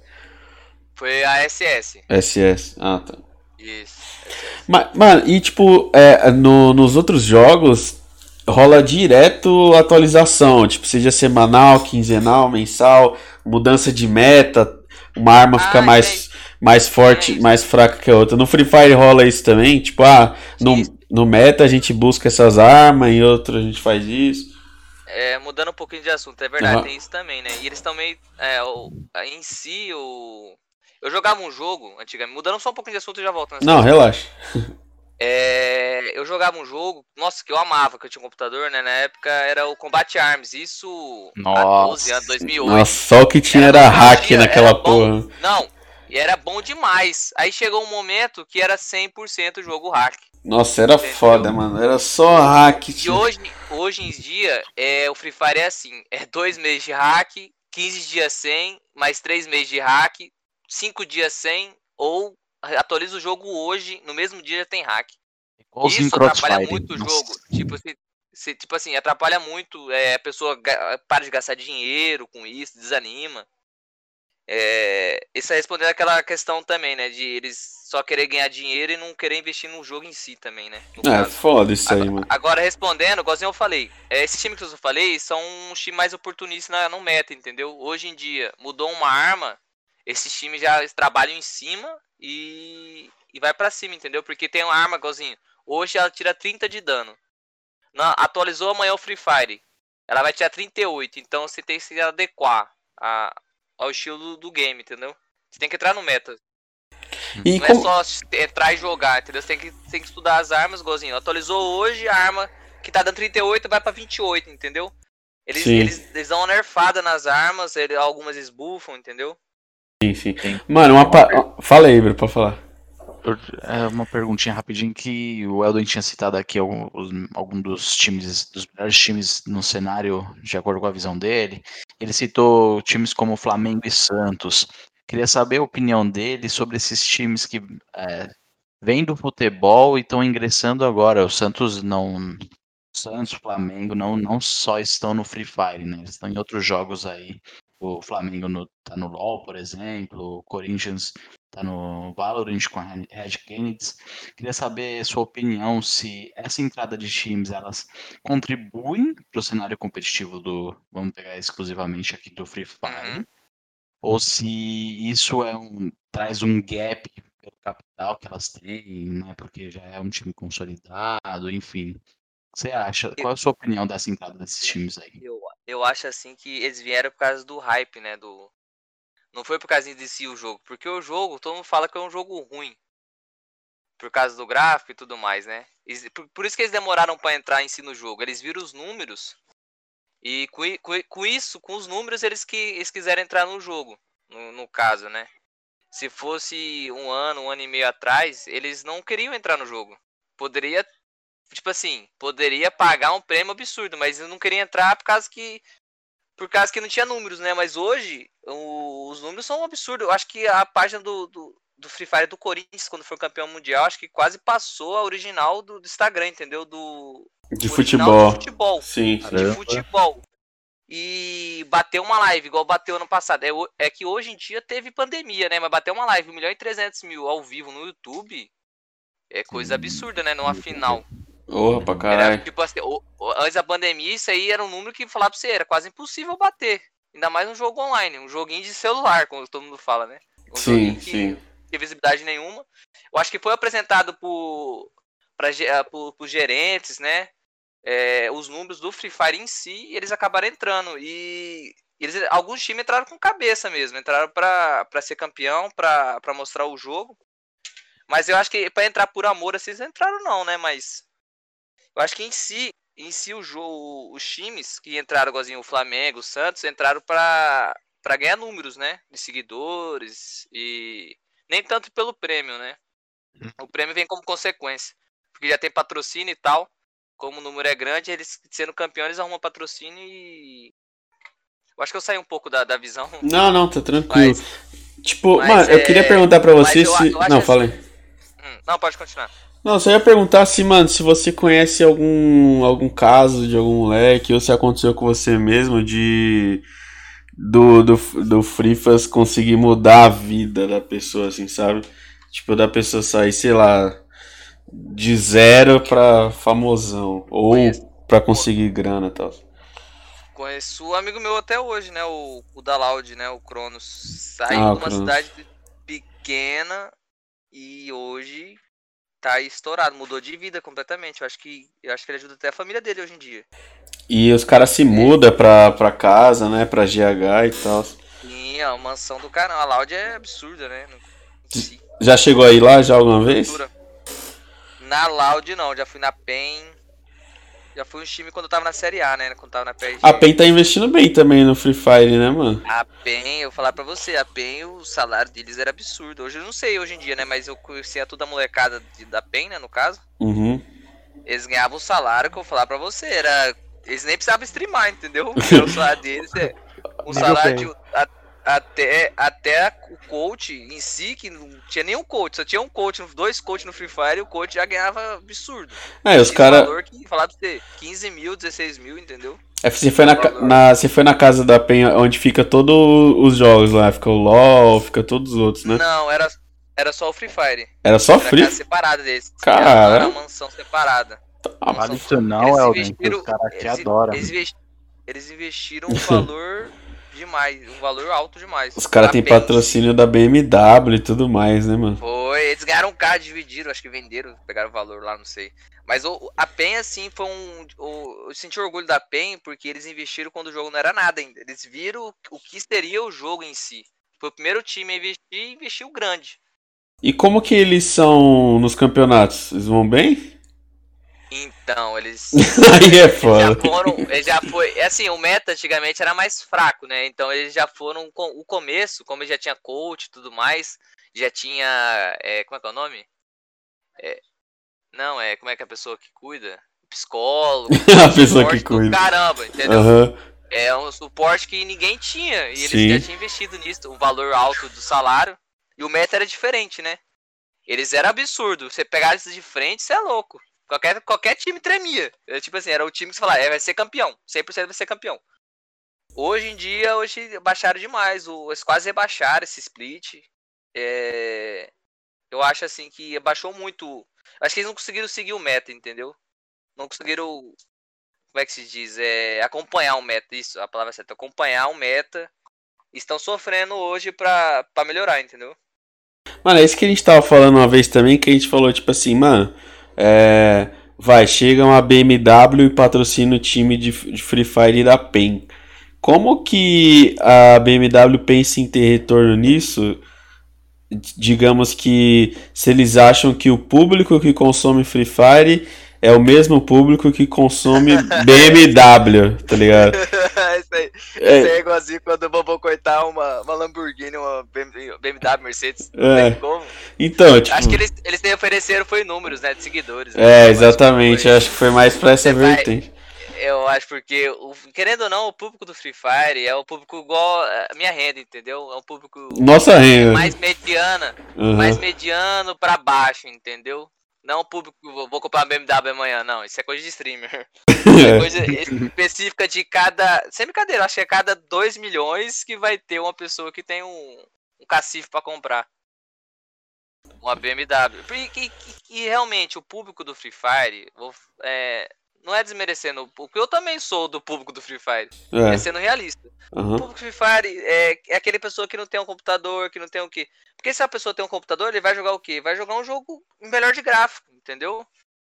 Speaker 4: Foi a SS.
Speaker 1: SS, ah tá.
Speaker 4: Isso.
Speaker 1: Mas, mano, e tipo, é, no, nos outros jogos rola direto atualização, tipo, seja semanal, quinzenal, mensal, mudança de meta, uma arma ah, fica mais, mais forte, mais fraca que a outra. No Free Fire rola isso também, tipo, ah, no, no meta a gente busca essas armas, em outro a gente faz isso.
Speaker 4: É, mudando um pouquinho de assunto, é verdade, uhum. tem isso também, né? E eles também, é, o, em si, o... eu jogava um jogo antigamente, mudando só um pouquinho de assunto e já volto.
Speaker 1: Não, relaxa.
Speaker 4: É, eu jogava um jogo, nossa, que eu amava, que eu tinha um computador, né? Na época era o Combat Arms, isso
Speaker 1: nossa. há 12 anos, 2008. Nossa, só o que tinha era, era hack naquela porra.
Speaker 4: Não, e era bom demais. Aí chegou um momento que era 100% jogo hack.
Speaker 1: Nossa, era Entendeu? foda, mano. Era só hack.
Speaker 4: E hoje, hoje em dia, é, o Free Fire é assim: é dois meses de hack, 15 dias sem, mais três meses de hack, cinco dias sem, ou atualiza o jogo hoje, no mesmo dia já tem hack. Isso atrapalha muito o jogo. Tipo, se, se, tipo assim, atrapalha muito. É, a pessoa para de gastar dinheiro com isso, desanima. É, isso é respondendo aquela questão também, né? De eles só querer ganhar dinheiro e não querer investir no jogo em si também, né?
Speaker 1: É, caso. foda isso
Speaker 4: aí,
Speaker 1: agora, mano.
Speaker 4: Agora, respondendo, igualzinho eu falei, é, esse time que eu falei são um time mais oportunista no meta, entendeu? Hoje em dia, mudou uma arma, esses times já trabalham em cima e, e vai para cima, entendeu? Porque tem uma arma, igualzinho, hoje ela tira 30 de dano. Atualizou amanhã o Free Fire, ela vai tirar 38, então você tem que se adequar a ao estilo do game, entendeu? Você tem que entrar no meta. E não é como... é só entrar e jogar, entendeu? Você tem que, tem que estudar as armas, igualzinho. Atualizou hoje a arma que tá dando 38 vai pra 28, entendeu? Eles, eles, eles, dão uma nerfada nas armas, ele, algumas esbufam, entendeu?
Speaker 1: Sim, sim. Mano, uma pa... Fala aí, Bro, pode falar.
Speaker 3: É uma perguntinha rapidinho que o Eldon tinha citado aqui alguns, algum dos times, dos melhores times no cenário, de acordo com a visão dele. Ele citou times como Flamengo e Santos. Queria saber a opinião dele sobre esses times que é, vêm do futebol e estão ingressando agora. O Santos não. Santos, Flamengo não, não só estão no Free Fire, né? Eles estão em outros jogos aí. O Flamengo no, tá no LoL, por exemplo. O Corinthians tá no Valorant com a Red Kennedy. Queria saber sua opinião se essa entrada de times elas contribuem para o cenário competitivo do, vamos pegar exclusivamente aqui do Free Fire, uhum. ou se isso é um traz um gap pelo capital que elas têm, né? Porque já é um time consolidado, enfim. O que você acha? Qual é a sua opinião dessa entrada desses times aí?
Speaker 4: Eu, eu acho assim que eles vieram por causa do hype, né? Do, Não foi por causa de si o jogo, porque o jogo, todo mundo fala que é um jogo ruim. Por causa do gráfico e tudo mais, né? Por, isso que eles demoraram para entrar em si no jogo. Eles viram os números e com, com, com isso, com os números, eles, que, eles quiseram entrar no jogo, no, no caso, né? Se fosse um ano, um ano e meio atrás, eles não queriam entrar no jogo. Poderia, tipo assim, poderia pagar um prêmio absurdo, mas eles não queriam entrar por causa que por causa que não tinha números, né? Mas hoje o, os números são um absurdo. Eu acho que a página do, do, do, Free Fire do Corinthians, quando foi campeão mundial, acho que quase passou a original do, do Instagram, entendeu? Do.
Speaker 1: De futebol.
Speaker 4: futebol.
Speaker 1: Sim.
Speaker 4: De futebol. E bateu uma live, igual bateu ano passado. É, é que hoje em dia teve pandemia, né? Mas bateu uma live, 1 milhão e 300 mil ao vivo no YouTube. É coisa absurda, né? Numa final.
Speaker 1: Porra, pra caralho. Era,
Speaker 4: tipo assim, antes da pandemia, isso aí era um número que falar pra você, era quase impossível bater. Ainda mais um jogo online, um joguinho de celular, como todo mundo fala, né? Um
Speaker 1: sim, que sim. Não
Speaker 4: tinha visibilidade nenhuma. Eu acho que foi apresentado por, pra, ah, por, por gerentes, né? É, os números do Free Fire em si, eles acabaram entrando. E eles, alguns times entraram com cabeça mesmo, entraram para ser campeão, para mostrar o jogo. Mas eu acho que para entrar por amor, assim, eles entraram não, né? Mas eu acho que em si, em si o jogo, os times que entraram, igualzinho o Flamengo, o Santos, entraram para para ganhar números, né, de seguidores e nem tanto pelo prêmio, né? Hum. O prêmio vem como consequência, porque já tem patrocínio e tal. Como o número é grande, eles sendo campeões arrumam patrocínio e eu acho que eu saí um pouco da, da visão.
Speaker 1: Não, não, tá tranquilo. Mas, tipo, mas mano, é... eu queria perguntar para você eu, se. Eu não, falei.
Speaker 4: Hum, não, pode continuar.
Speaker 1: Não, só ia perguntar se, mano, se você conhece algum, algum caso de algum moleque, ou se aconteceu com você mesmo de. Do, do, do Frifas conseguir mudar a vida da pessoa, assim, sabe? Tipo, da pessoa sair, sei lá, de zero pra famosão. Ou Conheço. pra conseguir grana e tal.
Speaker 4: Conheço o amigo meu até hoje, né? O, o da Loud, né? O Cronos. Saiu ah, de uma cidade pequena e hoje tá estourado, mudou de vida completamente. Eu acho que eu acho que ele ajuda até a família dele hoje em dia.
Speaker 1: E os caras se mudam pra, pra casa, né? Pra GH e tal.
Speaker 4: Sim, a mansão do canal. A Loud é absurda, né?
Speaker 1: Já chegou aí lá já alguma vez?
Speaker 4: Na Loud não, já fui na PEN. Já fui um time quando eu tava na Série A, né? Quando tava na PSG.
Speaker 1: A PEN tá investindo bem também no Free Fire, né, mano?
Speaker 4: A PEN, eu vou falar pra você, a PEN, o salário deles era absurdo. Hoje eu não sei hoje em dia, né? Mas eu conhecia toda a molecada de, da PEN, né, no caso.
Speaker 1: Uhum.
Speaker 4: Eles ganhavam o salário que eu vou falar pra você. Era. Eles nem precisavam streamar, entendeu? o salário deles é. Um salário de, até, até o coach em si, que não tinha nenhum coach, só tinha um coach, dois coaches no Free Fire e o coach já ganhava absurdo.
Speaker 1: É, os caras.
Speaker 4: valor que falar pra você, 15 mil, 16 mil, entendeu?
Speaker 1: É, você foi na, na, você foi na casa da Penha onde fica todos os jogos lá, fica o LOL, fica todos os outros, né?
Speaker 4: Não, era, era só o Free Fire.
Speaker 1: Era só era Free? Era
Speaker 4: separada desse.
Speaker 1: Cara.
Speaker 4: Era uma mansão separada.
Speaker 3: Tá, Adicional, é alguém que os caras te adoram.
Speaker 4: Eles, eles investiram um valor demais, um valor alto demais.
Speaker 1: Os caras têm patrocínio da BMW e tudo mais, né, mano?
Speaker 4: Foi, eles ganharam um carro dividido, acho que venderam, pegaram o valor lá, não sei. Mas o, a PEN, assim, foi um. O, eu senti orgulho da PEN porque eles investiram quando o jogo não era nada ainda. Eles viram o que seria o jogo em si. Foi o primeiro time a investir e investiu grande.
Speaker 1: E como que eles são nos campeonatos? Eles vão bem?
Speaker 4: Então, eles.
Speaker 1: Aí é foda.
Speaker 4: Já foram. Eles já foi. É assim, o meta antigamente era mais fraco, né? Então eles já foram. Com, o começo, como já tinha coach e tudo mais, já tinha. É, como é que é o nome? É, não, é. Como é que é a pessoa que cuida? Psicólogo.
Speaker 1: a pessoa que cuida.
Speaker 4: Caramba, entendeu?
Speaker 1: Uhum.
Speaker 4: É um suporte que ninguém tinha. E eles Sim. já tinham investido nisso. O valor alto do salário. E o meta era diferente, né? Eles eram absurdo. Você pegar eles de frente, você é louco. Qualquer, qualquer time tremia. É, tipo assim, era o time que você falava, é, vai ser campeão. 100% vai ser campeão. Hoje em dia, hoje baixaram demais. O, eles quase rebaixaram esse split. É, eu acho assim que baixou muito. Acho que eles não conseguiram seguir o meta, entendeu? Não conseguiram. Como é que se diz? É, acompanhar o meta. Isso, a palavra certa. Acompanhar o meta. Estão sofrendo hoje pra, pra melhorar, entendeu?
Speaker 1: Mano, é isso que a gente tava falando uma vez também, que a gente falou, tipo assim, mano, é, vai, chega uma BMW e patrocina o time de, de Free Fire da PEN. Como que a BMW pensa em ter retorno nisso? Digamos que se eles acham que o público que consome Free Fire é o mesmo público que consome BMW, tá ligado?
Speaker 4: isso, aí, é. isso aí é igualzinho quando eu vou cortar uma, uma Lamborghini, uma BMW, Mercedes.
Speaker 1: É. Então, tipo...
Speaker 4: Acho que eles, eles têm ofereceram foi números, né, de seguidores.
Speaker 1: Né? É, exatamente. Acho que foi mais pra essa vertente.
Speaker 4: Eu acho porque, o, querendo ou não, o público do Free Fire é o público igual a minha renda, entendeu? É um público
Speaker 1: Nossa renda.
Speaker 4: mais mediana, uhum. mais mediano pra baixo, entendeu? Não público, vou comprar uma BMW amanhã, não. Isso é coisa de streamer. é coisa específica de cada. Sem brincadeira, acho que é cada 2 milhões que vai ter uma pessoa que tem um, um cacife para comprar. Uma BMW. E, e, e, realmente, o público do Free Fire, vou, é, não é desmerecendo, porque eu também sou do público do Free Fire. É, é sendo realista. Uhum. O público Free Fire é, é aquele pessoa que não tem um computador, que não tem o quê? Porque se a pessoa tem um computador, ele vai jogar o quê? Vai jogar um jogo melhor de gráfico, entendeu?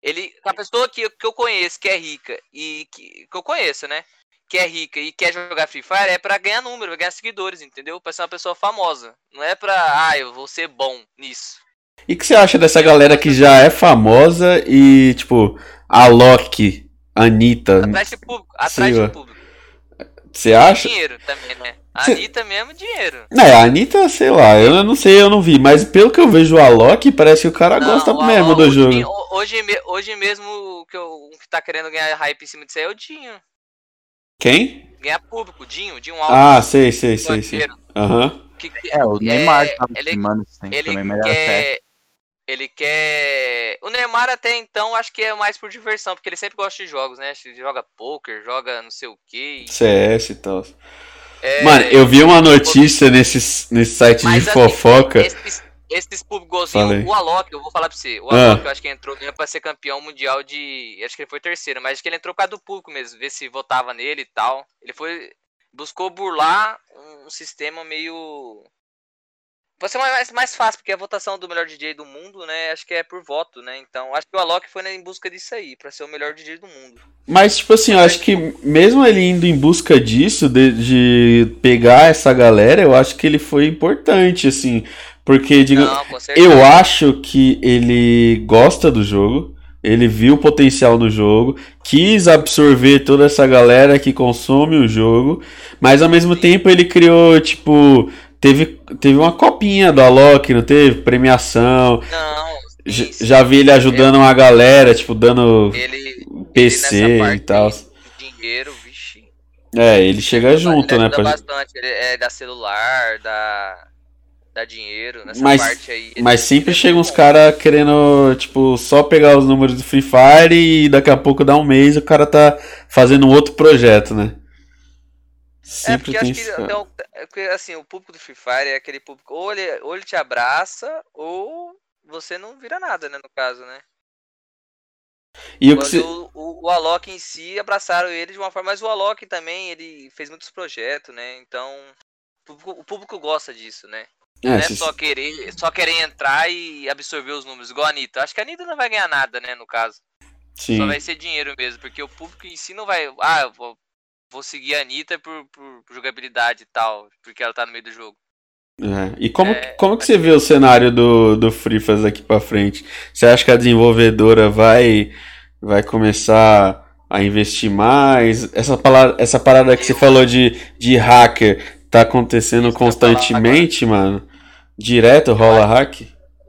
Speaker 4: Ele, a pessoa que, que eu conheço, que é rica, e que, que eu conheço, né? Que é rica e quer jogar Free Fire, é pra ganhar número, pra ganhar seguidores, entendeu? Pra ser uma pessoa famosa. Não é pra, ah, eu vou ser bom nisso.
Speaker 1: E o que você acha dessa galera que já é famosa e, tipo, a Loki, a Anitta.
Speaker 4: Atrás de público. Atrás de público.
Speaker 1: Você acha?
Speaker 4: Dinheiro também, né? Cê... Anitta mesmo, dinheiro.
Speaker 1: É, a Anitta, sei lá, eu não sei, eu não vi, mas pelo que eu vejo a Loki, parece que o cara não, gosta o mesmo do jogo.
Speaker 4: Hoje, hoje mesmo que eu que tá querendo ganhar hype em cima disso aí é o Dinho.
Speaker 1: Quem?
Speaker 4: Ganhar público, Dinho, Dinho
Speaker 1: Alves. Ah, sei, sei, sei, sei. Aham. Uhum.
Speaker 3: É, o Neymar
Speaker 4: é,
Speaker 3: tá ele,
Speaker 4: ele também, quer, ele quer. O Neymar até então acho que é mais por diversão, porque ele sempre gosta de jogos, né? Ele joga poker, joga não sei o que.
Speaker 1: CS e tal. É... Mano, eu vi uma notícia nesse, nesse site Mas, de assim, fofoca.
Speaker 4: Esses, esses públicos, o Alok, eu vou falar pra você. O Alok, ah. eu acho que entrou mesmo pra ser campeão mundial de. Acho que ele foi terceiro, mas acho que ele entrou por causa do público mesmo, ver se votava nele e tal. Ele foi. Buscou burlar um sistema meio Vai ser mais, mais fácil, porque a votação do melhor DJ do mundo, né? Acho que é por voto, né? Então, acho que o Alok foi em busca disso aí, pra ser o melhor DJ do mundo.
Speaker 1: Mas, tipo assim, eu acho que mesmo ele indo em busca disso, de, de pegar essa galera, eu acho que ele foi importante, assim. Porque, digo, Não, eu acho que ele gosta do jogo, ele viu o potencial no jogo, quis absorver toda essa galera que consome o jogo, mas ao mesmo Sim. tempo ele criou, tipo Teve, teve uma copinha do Alok, não teve? Premiação.
Speaker 4: Não.
Speaker 1: Isso. Já vi ele ajudando uma galera, tipo, dando ele, PC ele e tal.
Speaker 4: Dinheiro, vixi.
Speaker 1: É, ele chega ele junto,
Speaker 4: ele
Speaker 1: né?
Speaker 4: Pra... bastante, ele é da celular, da, da dinheiro, nessa
Speaker 1: mas,
Speaker 4: parte aí.
Speaker 1: Mas sempre chega uns caras querendo, tipo, só pegar os números do Free Fire e daqui a pouco dá um mês o cara tá fazendo outro projeto, né?
Speaker 4: Sempre é porque acho que então, é assim, o público do Free Fire é aquele público, ou ele, ou ele te abraça, ou você não vira nada, né, no caso, né?
Speaker 1: E o,
Speaker 4: o, o, o Alok em si abraçaram ele de uma forma, mas o Alok também, ele fez muitos projetos, né? Então, o público, o público gosta disso, né? É, não é só querer, só querer entrar e absorver os números, igual a Anitta. Acho que a Anitta não vai ganhar nada, né, no caso. Sim. Só vai ser dinheiro mesmo, porque o público em si não vai. Ah, vou vou seguir a Anitta por, por, jogabilidade e tal, porque ela tá no meio do jogo.
Speaker 1: É. E como, é, como que você vê o cenário do, do Free Faz aqui pra frente? Você acha que a desenvolvedora vai, vai começar a investir mais? Essa, palavra, essa parada que você falou de, de hacker tá acontecendo Isso constantemente, mano? Direto rola hack?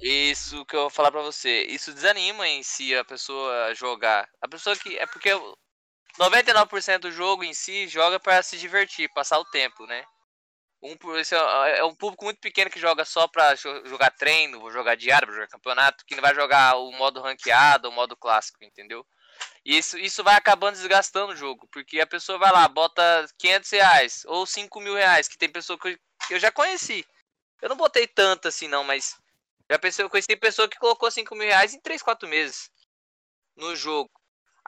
Speaker 4: Isso que eu vou falar pra você. Isso desanima em si a pessoa jogar. A pessoa que. É porque 99% do jogo em si joga para se divertir, passar o tempo, né? Um, é, é um público muito pequeno que joga só pra jogar treino, jogar diário, jogar campeonato, que não vai jogar o modo ranqueado, o modo clássico, entendeu? E isso, isso vai acabando desgastando o jogo, porque a pessoa vai lá, bota 500 reais ou 5 mil reais, que tem pessoa que eu já conheci. Eu não botei tanto assim não, mas já pensei, eu conheci pessoa que colocou 5 mil reais em 3, 4 meses no jogo.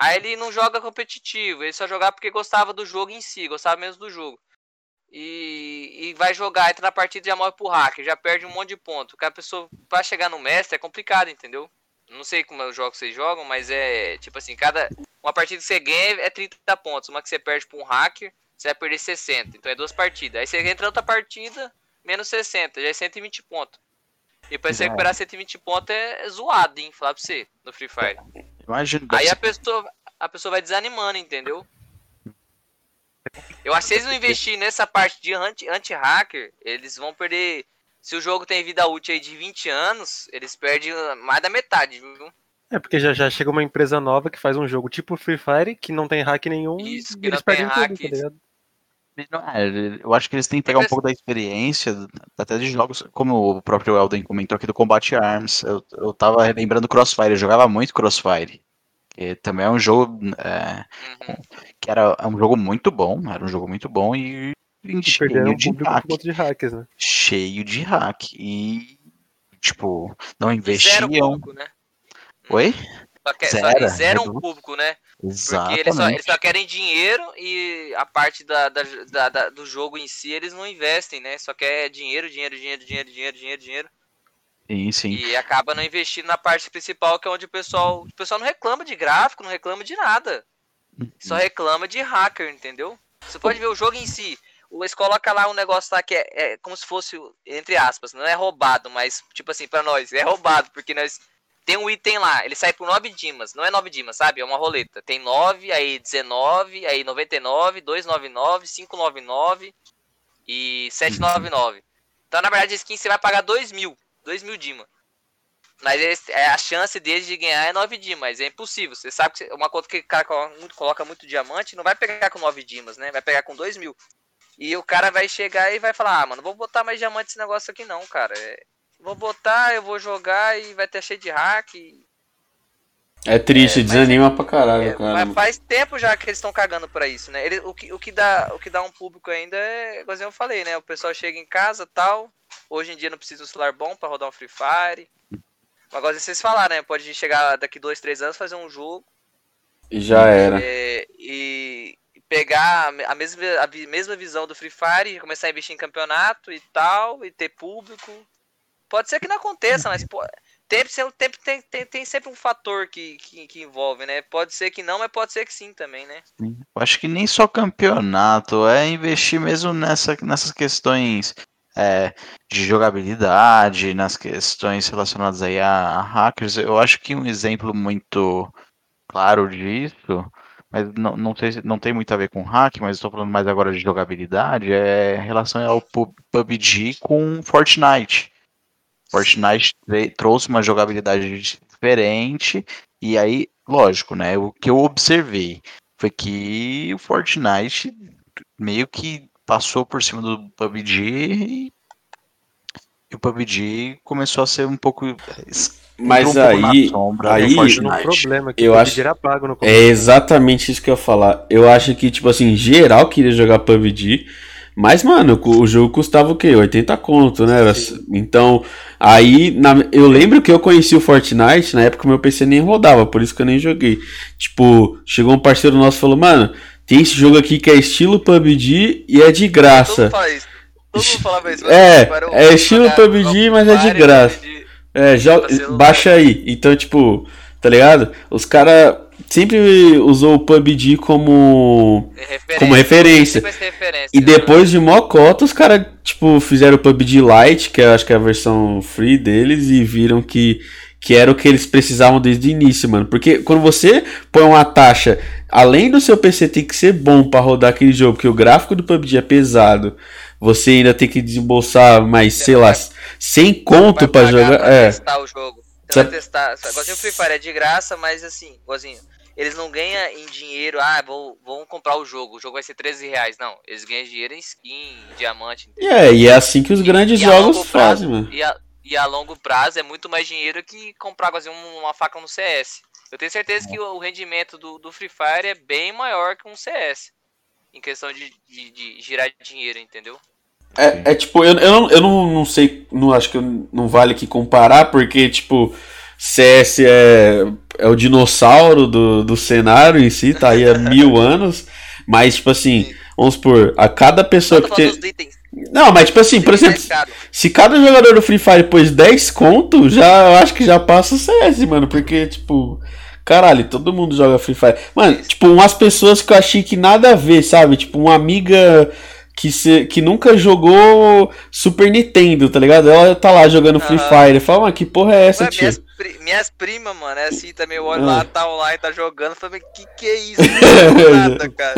Speaker 4: Aí ele não joga competitivo, ele só jogava porque gostava do jogo em si, gostava mesmo do jogo. E, e vai jogar, entra na partida e já morre pro hacker, já perde um monte de ponto. Porque a pessoa, pra chegar no mestre, é complicado, entendeu? Não sei como é o jogo que vocês jogam, mas é tipo assim, cada. Uma partida que você ganha é 30 pontos, uma que você perde pra um hacker você vai perder 60. Então é duas partidas. Aí você entra outra partida, menos 60, já é 120 pontos. E pra você recuperar 120 pontos é zoado, hein? Falar pra você, no Free Fire.
Speaker 3: Imagina.
Speaker 4: Aí a pessoa, a pessoa vai desanimando, entendeu? Eu acho que se eles não investirem nessa parte de anti-hacker, eles vão perder. Se o jogo tem vida útil aí de 20 anos, eles perdem mais da metade, viu?
Speaker 2: É, porque já, já chega uma empresa nova que faz um jogo tipo Free Fire, que não tem hack nenhum,
Speaker 4: Isso, e eles perdem hack, tudo, tá ligado?
Speaker 3: É, eu acho que eles têm que pegar um pouco da experiência, até de jogos, como o próprio Elden comentou aqui do Combat Arms. Eu, eu tava lembrando Crossfire, eu jogava muito Crossfire. Que também é um jogo é, uhum. que era é um jogo muito bom, era um jogo muito bom e,
Speaker 2: e cheio de, hack, de hacks, né?
Speaker 3: Cheio de hack. E tipo, não investiam. Zero
Speaker 4: público, né?
Speaker 3: Oi?
Speaker 4: Só, que, zero, só, zero um público, né? Exatamente. Porque eles só, eles só, querem dinheiro e a parte da, da, da, da, do jogo em si eles não investem, né? Só quer dinheiro, dinheiro, dinheiro, dinheiro, dinheiro, dinheiro, dinheiro.
Speaker 3: Sim, sim.
Speaker 4: E acaba não investindo na parte principal, que é onde o pessoal. O pessoal não reclama de gráfico, não reclama de nada. Só uhum. reclama de hacker, entendeu? Você pode ver o jogo em si. Eles colocam lá um negócio lá que é, é como se fosse, entre aspas, não é roubado, mas tipo assim, para nós, é roubado, porque nós tem um item lá, ele sai por 9 dimas. Não é 9 dimas, sabe? É uma roleta. Tem 9, aí 19, aí 99, 299, 599 e 799. Então, na verdade, a skin você vai pagar 2 mil. 2 mil dimas. Mas é, a chance deles de ganhar é 9 dimas. É impossível. Você sabe que uma conta que o cara coloca muito, coloca muito diamante não vai pegar com 9 dimas, né? Vai pegar com 2 mil. E o cara vai chegar e vai falar: Ah, mano, vou botar mais diamante nesse negócio aqui não, cara. É, Vou botar, eu vou jogar e vai ter cheio de hack.
Speaker 1: É triste, é, desanima mas, pra caralho, é, cara.
Speaker 4: Mas faz tempo já que eles estão cagando pra isso, né? Ele, o, que, o, que dá, o que dá um público ainda é, igual eu falei, né? O pessoal chega em casa tal. Hoje em dia não precisa de um celular bom pra rodar um Free Fire. Mas agora vocês falaram, né? Pode chegar daqui dois, três anos fazer um jogo.
Speaker 1: E já era.
Speaker 4: É, e pegar a mesma, a mesma visão do Free Fire, começar a investir em campeonato e tal, e ter público. Pode ser que não aconteça, mas pô, tem, tem, tem, tem, tem sempre um fator que, que, que, envolve, né? Pode ser que não, mas pode ser que sim também, né?
Speaker 3: Eu acho que nem só campeonato, é investir mesmo nessa, nessas questões é, de jogabilidade, nas questões relacionadas aí a, a, hackers. Eu acho que um exemplo muito claro disso, mas não, não, sei, não tem muito a ver com hack, mas estou falando mais agora de jogabilidade, é em relação ao PUBG com Fortnite. Fortnite trouxe uma jogabilidade diferente. E aí, lógico, né? O que eu observei foi que o Fortnite meio que passou por cima do PUBG e, e o PUBG começou a ser um pouco
Speaker 1: mas um aí, sombra, aí
Speaker 2: um problema que
Speaker 1: eu acho é exatamente isso que eu ia falar. Eu acho que tipo assim, geral queria jogar PUBG mas, mano, o jogo custava o quê? 80 conto, né? Era, então, aí na, eu lembro que eu conheci o Fortnite, na época meu PC nem rodava, por isso que eu nem joguei. Tipo, chegou um parceiro nosso e falou, mano, tem esse jogo aqui que é estilo PUBG e é de graça. Todo mundo, falava isso. É, é estilo PUBG, mas é de graça. É, joga, baixa aí. Então, tipo, tá ligado? Os caras sempre usou o PUBG como referência, como referência. referência e né? depois de Mocota, os caras tipo fizeram o PUBG Lite, que eu acho que é a versão free deles e viram que que era o que eles precisavam desde o início, mano. Porque quando você põe uma taxa, além do seu PC ter que ser bom para rodar aquele jogo, porque o gráfico do PUBG é pesado, você ainda tem que desembolsar mais, sei lá, 100 conto para jogar. Pra é.
Speaker 4: testar o jogo. Você vai testar. Igualzinho o Free Fire é de graça, mas assim, igualzinho eles não ganham em dinheiro, ah, vou, vão comprar o jogo, o jogo vai ser 13 reais. Não, eles ganham dinheiro em skin, em diamante.
Speaker 1: Entendeu? É, e é assim que os grandes e, jogos prazo, fazem, mano.
Speaker 4: E a, e a longo prazo é muito mais dinheiro que comprar quase uma faca no CS. Eu tenho certeza que o rendimento do, do Free Fire é bem maior que um CS. Em questão de, de, de girar dinheiro, entendeu?
Speaker 1: É, é tipo, eu, eu, não, eu não, não sei, não acho que não vale aqui comparar, porque, tipo, CS é, é o dinossauro do, do cenário em si, tá aí há mil anos. Mas, tipo assim, vamos supor, a cada pessoa que tem. Não, mas tipo assim, por exemplo, se cada jogador do Free Fire pôs 10 conto, já eu acho que já passa o CS, mano. Porque, tipo, caralho, todo mundo joga Free Fire. Mano, tipo, umas pessoas que eu achei que nada a ver, sabe? Tipo, uma amiga que, se, que nunca jogou Super Nintendo, tá ligado? Ela tá lá jogando Free Fire. Fala, mano, que porra é essa, Ué, tio?
Speaker 4: Minhas, pri minhas primas, mano, é assim também. Eu olho ah. lá, tá online, tá jogando. Falei, que que é isso? Não nada, cara.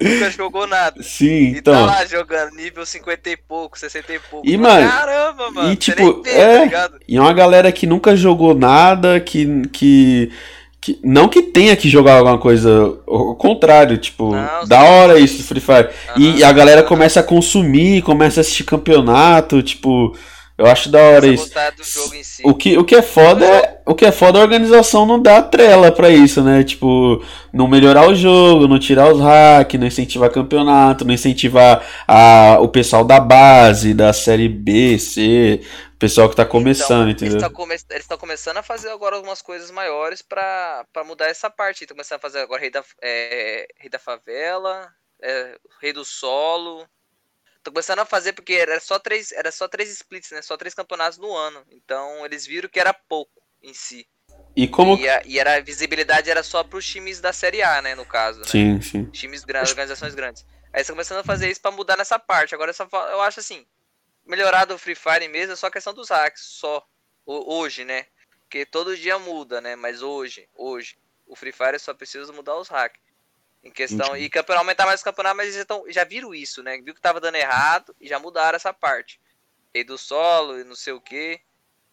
Speaker 4: nunca jogou nada.
Speaker 1: Sim,
Speaker 4: e
Speaker 1: então.
Speaker 4: tá lá jogando nível 50 e pouco, 60 e pouco.
Speaker 1: E, mano,
Speaker 4: caramba, mano.
Speaker 1: E, tipo, vê, é, tá e uma galera que nunca jogou nada, que. que que, não que tenha que jogar alguma coisa, ao contrário, tipo, não, da hora isso, Free Fire. Uhum. E a galera começa a consumir, começa a assistir campeonato, tipo, eu acho da hora isso. Si. O que, o que é foda é, o que é foda é a organização não dá trela para isso, né? Tipo, não melhorar o jogo, não tirar os hacks, não incentivar campeonato, não incentivar a, o pessoal da base, da série B, C, pessoal que tá começando, então, entendeu?
Speaker 4: Eles estão come começando a fazer agora algumas coisas maiores para mudar essa parte. Estão começando a fazer agora Rei da, é, Rei da Favela, é, Rei do Solo. Estão começando a fazer porque era só três, era só três splits, né? Só três campeonatos no ano. Então eles viram que era pouco em si.
Speaker 1: E como
Speaker 4: e a, e era a visibilidade era só para os times da Série A, né, no caso, né?
Speaker 1: Sim, sim.
Speaker 4: Times grandes, organizações grandes. Aí estão começando a fazer isso para mudar nessa parte. Agora eu, só, eu acho assim, melhorar do Free Fire mesmo é só questão dos hacks, só. Hoje, né? Porque todo dia muda, né? Mas hoje, hoje, o Free Fire só precisa mudar os hacks. Em questão. Entendi. E campeonato, aumentar mais o campeonato, mas eles já, já viram isso, né? Viu que tava dando errado e já mudaram essa parte. Rei do solo e não sei o que.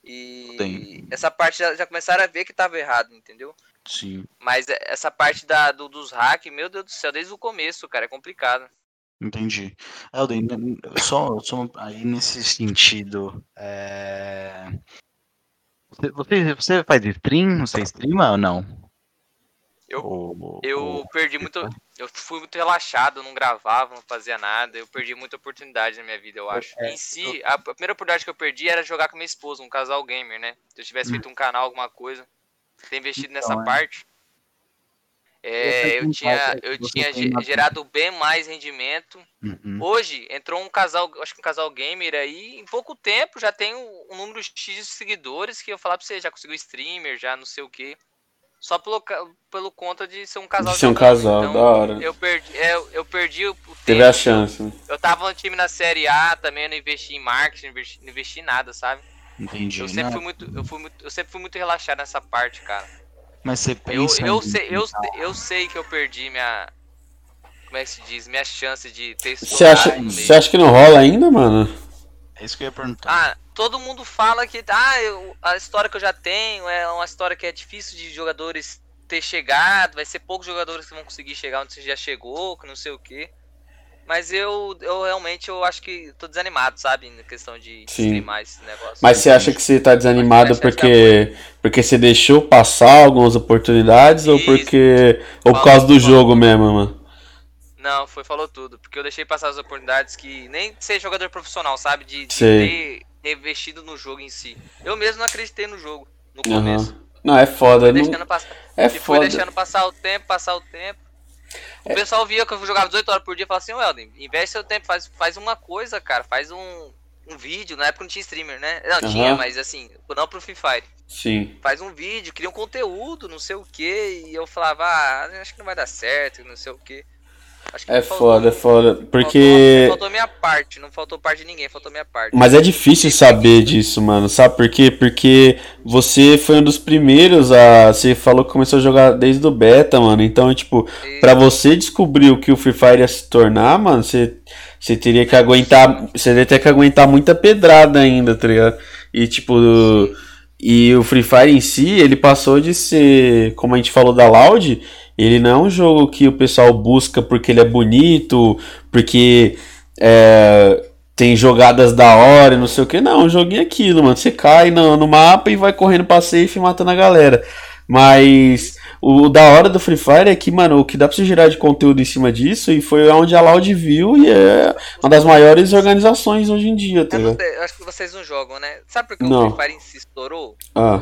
Speaker 4: E Tem. essa parte já, já, começaram a ver que tava errado, entendeu?
Speaker 1: Sim.
Speaker 4: Mas essa parte da, do, dos hacks, meu Deus do céu, desde o começo, cara, é complicado.
Speaker 3: Entendi. Elden, só, só aí nesse sentido, é... você, você faz stream? Você streama ou não?
Speaker 4: Eu, ou, eu ou... perdi muito. Eu fui muito relaxado, não gravava, não fazia nada. Eu perdi muita oportunidade na minha vida, eu acho. É, em si, a primeira oportunidade que eu perdi era jogar com minha esposa, um casal gamer, né? Se eu tivesse hum. feito um canal, alguma coisa, ter investido então, nessa é. parte é, eu tinha, eu tinha gerado bem mais rendimento. Uhum. Hoje entrou um casal, acho que um casal gamer aí, em pouco tempo já tem um, número X de seguidores que eu falar pra você, já conseguiu streamer, já não sei o que. Só pelo, pelo conta de ser um casal.
Speaker 1: De ser um casal, então, da hora.
Speaker 4: Eu perdi, é, eu perdi o tempo.
Speaker 1: Teve a chance.
Speaker 4: Eu tava no time na Série A também, eu não investi em marketing, não investi, não investi em nada, sabe?
Speaker 3: Entendi.
Speaker 4: Eu sempre, fui muito, eu, fui muito, eu sempre fui muito relaxado nessa parte, cara.
Speaker 3: Mas você pensa.
Speaker 4: Eu, eu, sei, eu, eu sei que eu perdi minha. Como é que se diz? Minha chance de ter
Speaker 1: Você acha, você acha que não rola ainda, mano?
Speaker 3: É isso que eu ia perguntar.
Speaker 4: Ah, todo mundo fala que ah, eu, a história que eu já tenho é uma história que é difícil de jogadores ter chegado, vai ser poucos jogadores que vão conseguir chegar onde você já chegou, que não sei o que. Mas eu, eu realmente eu acho que tô desanimado, sabe? Na questão de
Speaker 1: Sim.
Speaker 4: streamar esse negócio.
Speaker 1: Mas você acha que você tá desanimado porque, porque você deixou passar algumas oportunidades Isso. ou porque. ou por causa do jogo mesmo, mano?
Speaker 4: Não, foi, falou tudo. Porque eu deixei passar as oportunidades que. Nem ser jogador profissional, sabe? De, de ter, investido no jogo em si. Eu mesmo não acreditei no jogo no começo. Uhum.
Speaker 1: Não, é foda. Não...
Speaker 4: Passar, é e foda. deixando passar o tempo, passar o tempo. O é. pessoal via que eu jogava 18 horas por dia e falava assim, Welden, investe seu tempo, faz, faz uma coisa, cara, faz um, um vídeo, na época não tinha streamer, né? Não, uhum. tinha, mas assim, não pro Free Fire.
Speaker 1: Sim.
Speaker 4: Faz um vídeo, cria um conteúdo, não sei o que, e eu falava, ah, acho que não vai dar certo, não sei o que
Speaker 1: é foda, é foda. Porque.
Speaker 4: Faltou, faltou minha parte, não faltou parte de ninguém, faltou minha parte.
Speaker 1: Mas é difícil saber disso, mano. Sabe por quê? Porque você foi um dos primeiros a. Você falou que começou a jogar desde o beta, mano. Então, tipo, e... pra você descobrir o que o Free Fire ia se tornar, mano, você, você teria que aguentar. Você teria que aguentar muita pedrada ainda, tá ligado? E tipo. E o Free Fire em si, ele passou de ser, como a gente falou da Loud, ele não é um jogo que o pessoal busca porque ele é bonito, porque é, tem jogadas da hora e não sei o que. Não, é um joguinho é aquilo, mano. Você cai no, no mapa e vai correndo pra safe e matando a galera. Mas o, da hora do Free Fire é que, mano, o que dá pra você gerar de conteúdo em cima disso e foi onde a Loud viu e é uma das maiores organizações hoje em dia, tá
Speaker 4: ligado? Eu acho que vocês não jogam, né? Sabe por que não. o Free Fire em si estourou?
Speaker 1: Ah.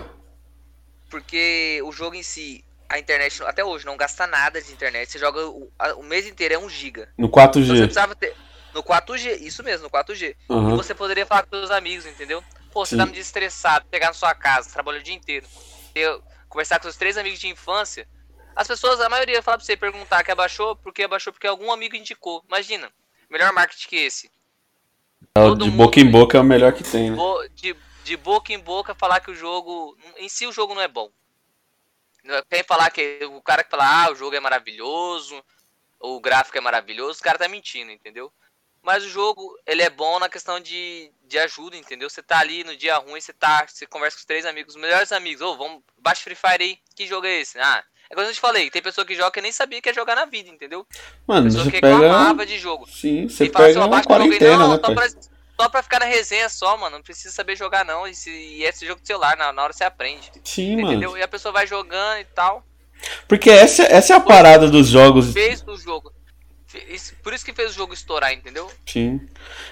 Speaker 4: Porque o jogo em si a internet até hoje não gasta nada de internet. Você joga o, a, o mês inteiro é 1 giga.
Speaker 1: No 4G. Então
Speaker 4: você precisava ter no 4G, isso mesmo, no 4G. Uhum. E você poderia falar com seus amigos, entendeu? Pô, você Sim. tá me estressado, pegar na sua casa, trabalhou o dia inteiro. Ter conversar com seus três amigos de infância, as pessoas, a maioria fala pra você perguntar que abaixou, porque abaixou porque algum amigo indicou. Imagina, melhor marketing que esse.
Speaker 1: É, de boca em boca é o melhor que tem, né?
Speaker 4: De, de boca em boca falar que o jogo. Em si o jogo não é bom. Quem falar que. O cara que fala, ah, o jogo é maravilhoso, o gráfico é maravilhoso, o cara tá mentindo, entendeu? Mas o jogo, ele é bom na questão de, de ajuda, entendeu? Você tá ali no dia ruim, você tá, você conversa com os três amigos, os melhores amigos, ô, oh, vamos, baixa Free Fire aí, que jogo é esse? Ah, é como eu te falei, tem pessoa que joga que nem sabia que ia jogar na vida, entendeu?
Speaker 1: Mano,
Speaker 4: pessoa
Speaker 1: você
Speaker 4: que
Speaker 1: pega...
Speaker 4: reclamava de jogo.
Speaker 1: Sim, você pega assim, uma quarentena, não, né,
Speaker 4: só pra, só pra ficar na resenha só, mano, não precisa saber jogar não, e, se, e esse jogo de celular, na, na hora você aprende.
Speaker 1: Sim,
Speaker 4: entendeu?
Speaker 1: mano.
Speaker 4: E a pessoa vai jogando e tal.
Speaker 1: Porque essa, essa é a parada dos jogos.
Speaker 4: Fez do jogo. Por isso que fez o jogo estourar, entendeu?
Speaker 1: Sim.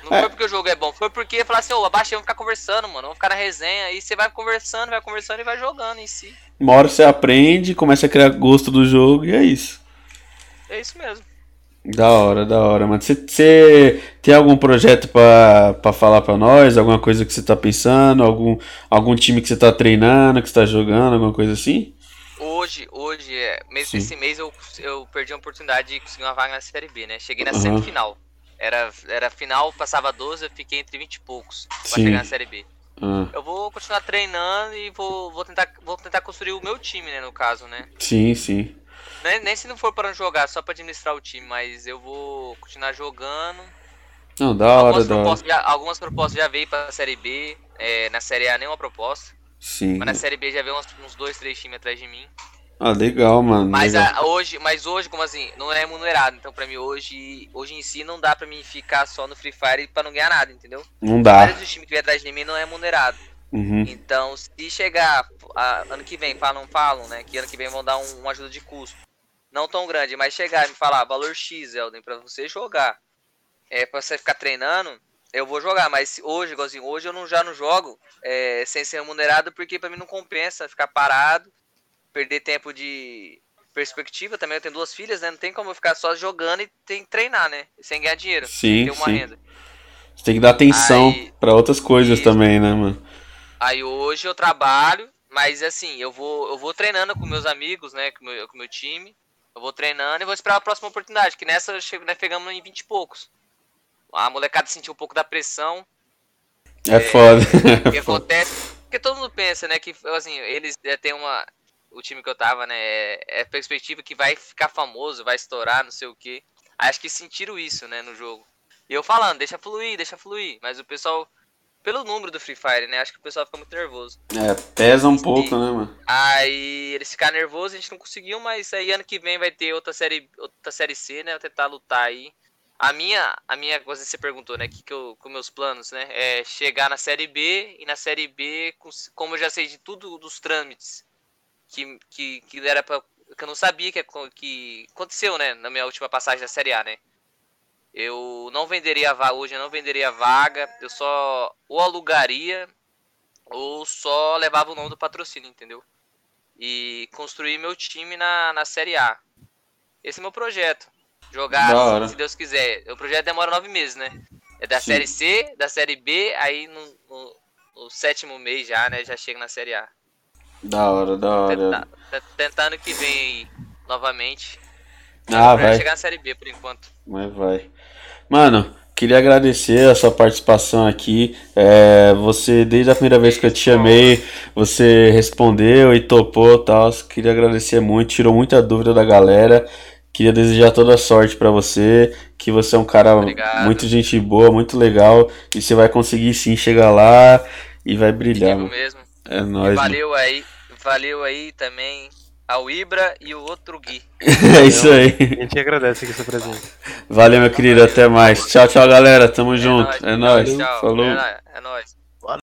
Speaker 4: Não é. foi porque o jogo é bom, foi porque falar assim, ô, oh, vamos ficar conversando, mano. Vamos ficar na resenha. E você vai conversando, vai conversando e vai jogando em si.
Speaker 1: Uma hora você aprende, começa a criar gosto do jogo e é isso.
Speaker 4: É isso mesmo.
Speaker 1: Da hora, da hora, mano. Você, tem algum projeto pra, pra falar pra nós? Alguma coisa que você tá pensando? Algum, algum time que você tá treinando, que você tá jogando, alguma coisa assim?
Speaker 4: Hoje, hoje, é, mês, esse mês eu, eu perdi a oportunidade de conseguir uma vaga na Série B, né? Cheguei na uhum. semifinal. Era, era final, passava 12, eu fiquei entre 20 e poucos pra Sim. chegar na Série B. Uhum. Eu vou continuar treinando e vou, vou, tentar, vou tentar construir o meu time, né, no caso, né?
Speaker 1: Sim, sim.
Speaker 4: Nem, nem se não for para jogar, só para administrar o time, mas eu vou continuar jogando.
Speaker 1: Não, da hora, algumas
Speaker 4: da
Speaker 1: propostas
Speaker 4: hora. Já, algumas propostas já veio pra Série B, é, na Série A nenhuma proposta.
Speaker 1: Sim.
Speaker 4: Mas na Série B já veio uns, uns dois, três times atrás de mim.
Speaker 1: Ah, legal, mano.
Speaker 4: Mas
Speaker 1: legal.
Speaker 4: A, hoje, mas hoje, como assim, não é remunerado. Então, pra mim, hoje, hoje em si, não dá pra mim ficar só no Free Fire pra não ganhar nada, entendeu?
Speaker 1: Não dá.
Speaker 4: Vários dos times que vem atrás de mim não é remunerado.
Speaker 1: Uhum.
Speaker 4: Então, se chegar a, ano que vem, falam, falam, né? Que ano que vem vão dar um, uma ajuda de custo. Não tão grande, mas chegar e me falar, valor X, Elden, pra você jogar. É, pra você ficar treinando, eu vou jogar, mas hoje, igualzinho, hoje eu não, já não jogo é, sem ser remunerado, porque pra mim não compensa ficar parado, perder tempo de perspectiva também. Eu tenho duas filhas, né? Não tem como eu ficar só jogando e tem que treinar, né? Sem ganhar dinheiro.
Speaker 1: Sim, ter uma sim. renda. Você tem que dar atenção para outras coisas isso. também, né, mano?
Speaker 4: Aí hoje eu trabalho, mas assim, eu vou, eu vou treinando com meus amigos, né? Com o meu, com meu time. Eu vou treinando e vou esperar a próxima oportunidade, que nessa né, pegamos em 20 e poucos a molecada sentiu um pouco da pressão.
Speaker 1: É, é foda.
Speaker 4: O que acontece? Porque todo mundo pensa, né, que assim, eles é, têm uma. O time que eu tava, né, é, é perspectiva que vai ficar famoso, vai estourar, não sei o que. Acho que sentiram isso, né, no jogo. E eu falando, deixa fluir, deixa fluir. Mas o pessoal, pelo número do Free Fire, né, acho que o pessoal fica muito nervoso.
Speaker 1: É, pesa um e, pouco, né, mano?
Speaker 4: Aí eles ficaram nervosos, a gente não conseguiu, mas aí ano que vem vai ter outra série, outra série C, né, eu tentar lutar aí. A minha, a minha coisa que você perguntou, né? Que, que eu, com meus planos, né? É chegar na série B e na série B, como eu já sei de tudo dos trâmites que, que, que era pra. que eu não sabia que, que aconteceu, né? Na minha última passagem da série A, né? Eu não venderia a vaga hoje, eu não venderia a vaga, eu só ou alugaria ou só levava o nome do patrocínio, entendeu? E construir meu time na, na série A. Esse é meu projeto. Jogar, se Deus quiser. O projeto demora nove meses, né? É da Sim. série C, da série B, aí no, no, no, sétimo mês já, né? Já chega na série A.
Speaker 1: Da hora, da hora.
Speaker 4: Tá tentando que vem aí novamente.
Speaker 1: Ah, vai.
Speaker 4: chegar na série B por enquanto.
Speaker 1: Mas vai. Mano, queria agradecer a sua participação aqui. É, você, desde a primeira vez que eu te chamei, você respondeu e topou tal. Queria agradecer muito, tirou muita dúvida da galera. Queria desejar toda a sorte para você, que você é um cara Obrigado. muito gente boa, muito legal, e você vai conseguir sim chegar lá e vai brilhar.
Speaker 4: mesmo.
Speaker 1: É nóis.
Speaker 4: valeu mano. aí, valeu aí também ao Ibra e o outro Gui.
Speaker 1: é isso aí.
Speaker 2: A gente agradece aqui sua presença.
Speaker 1: Valeu, meu querido, até mais. Tchau, tchau, galera. Tamo é junto. Nóis. É nóis. Tchau. Falou.
Speaker 4: É nóis.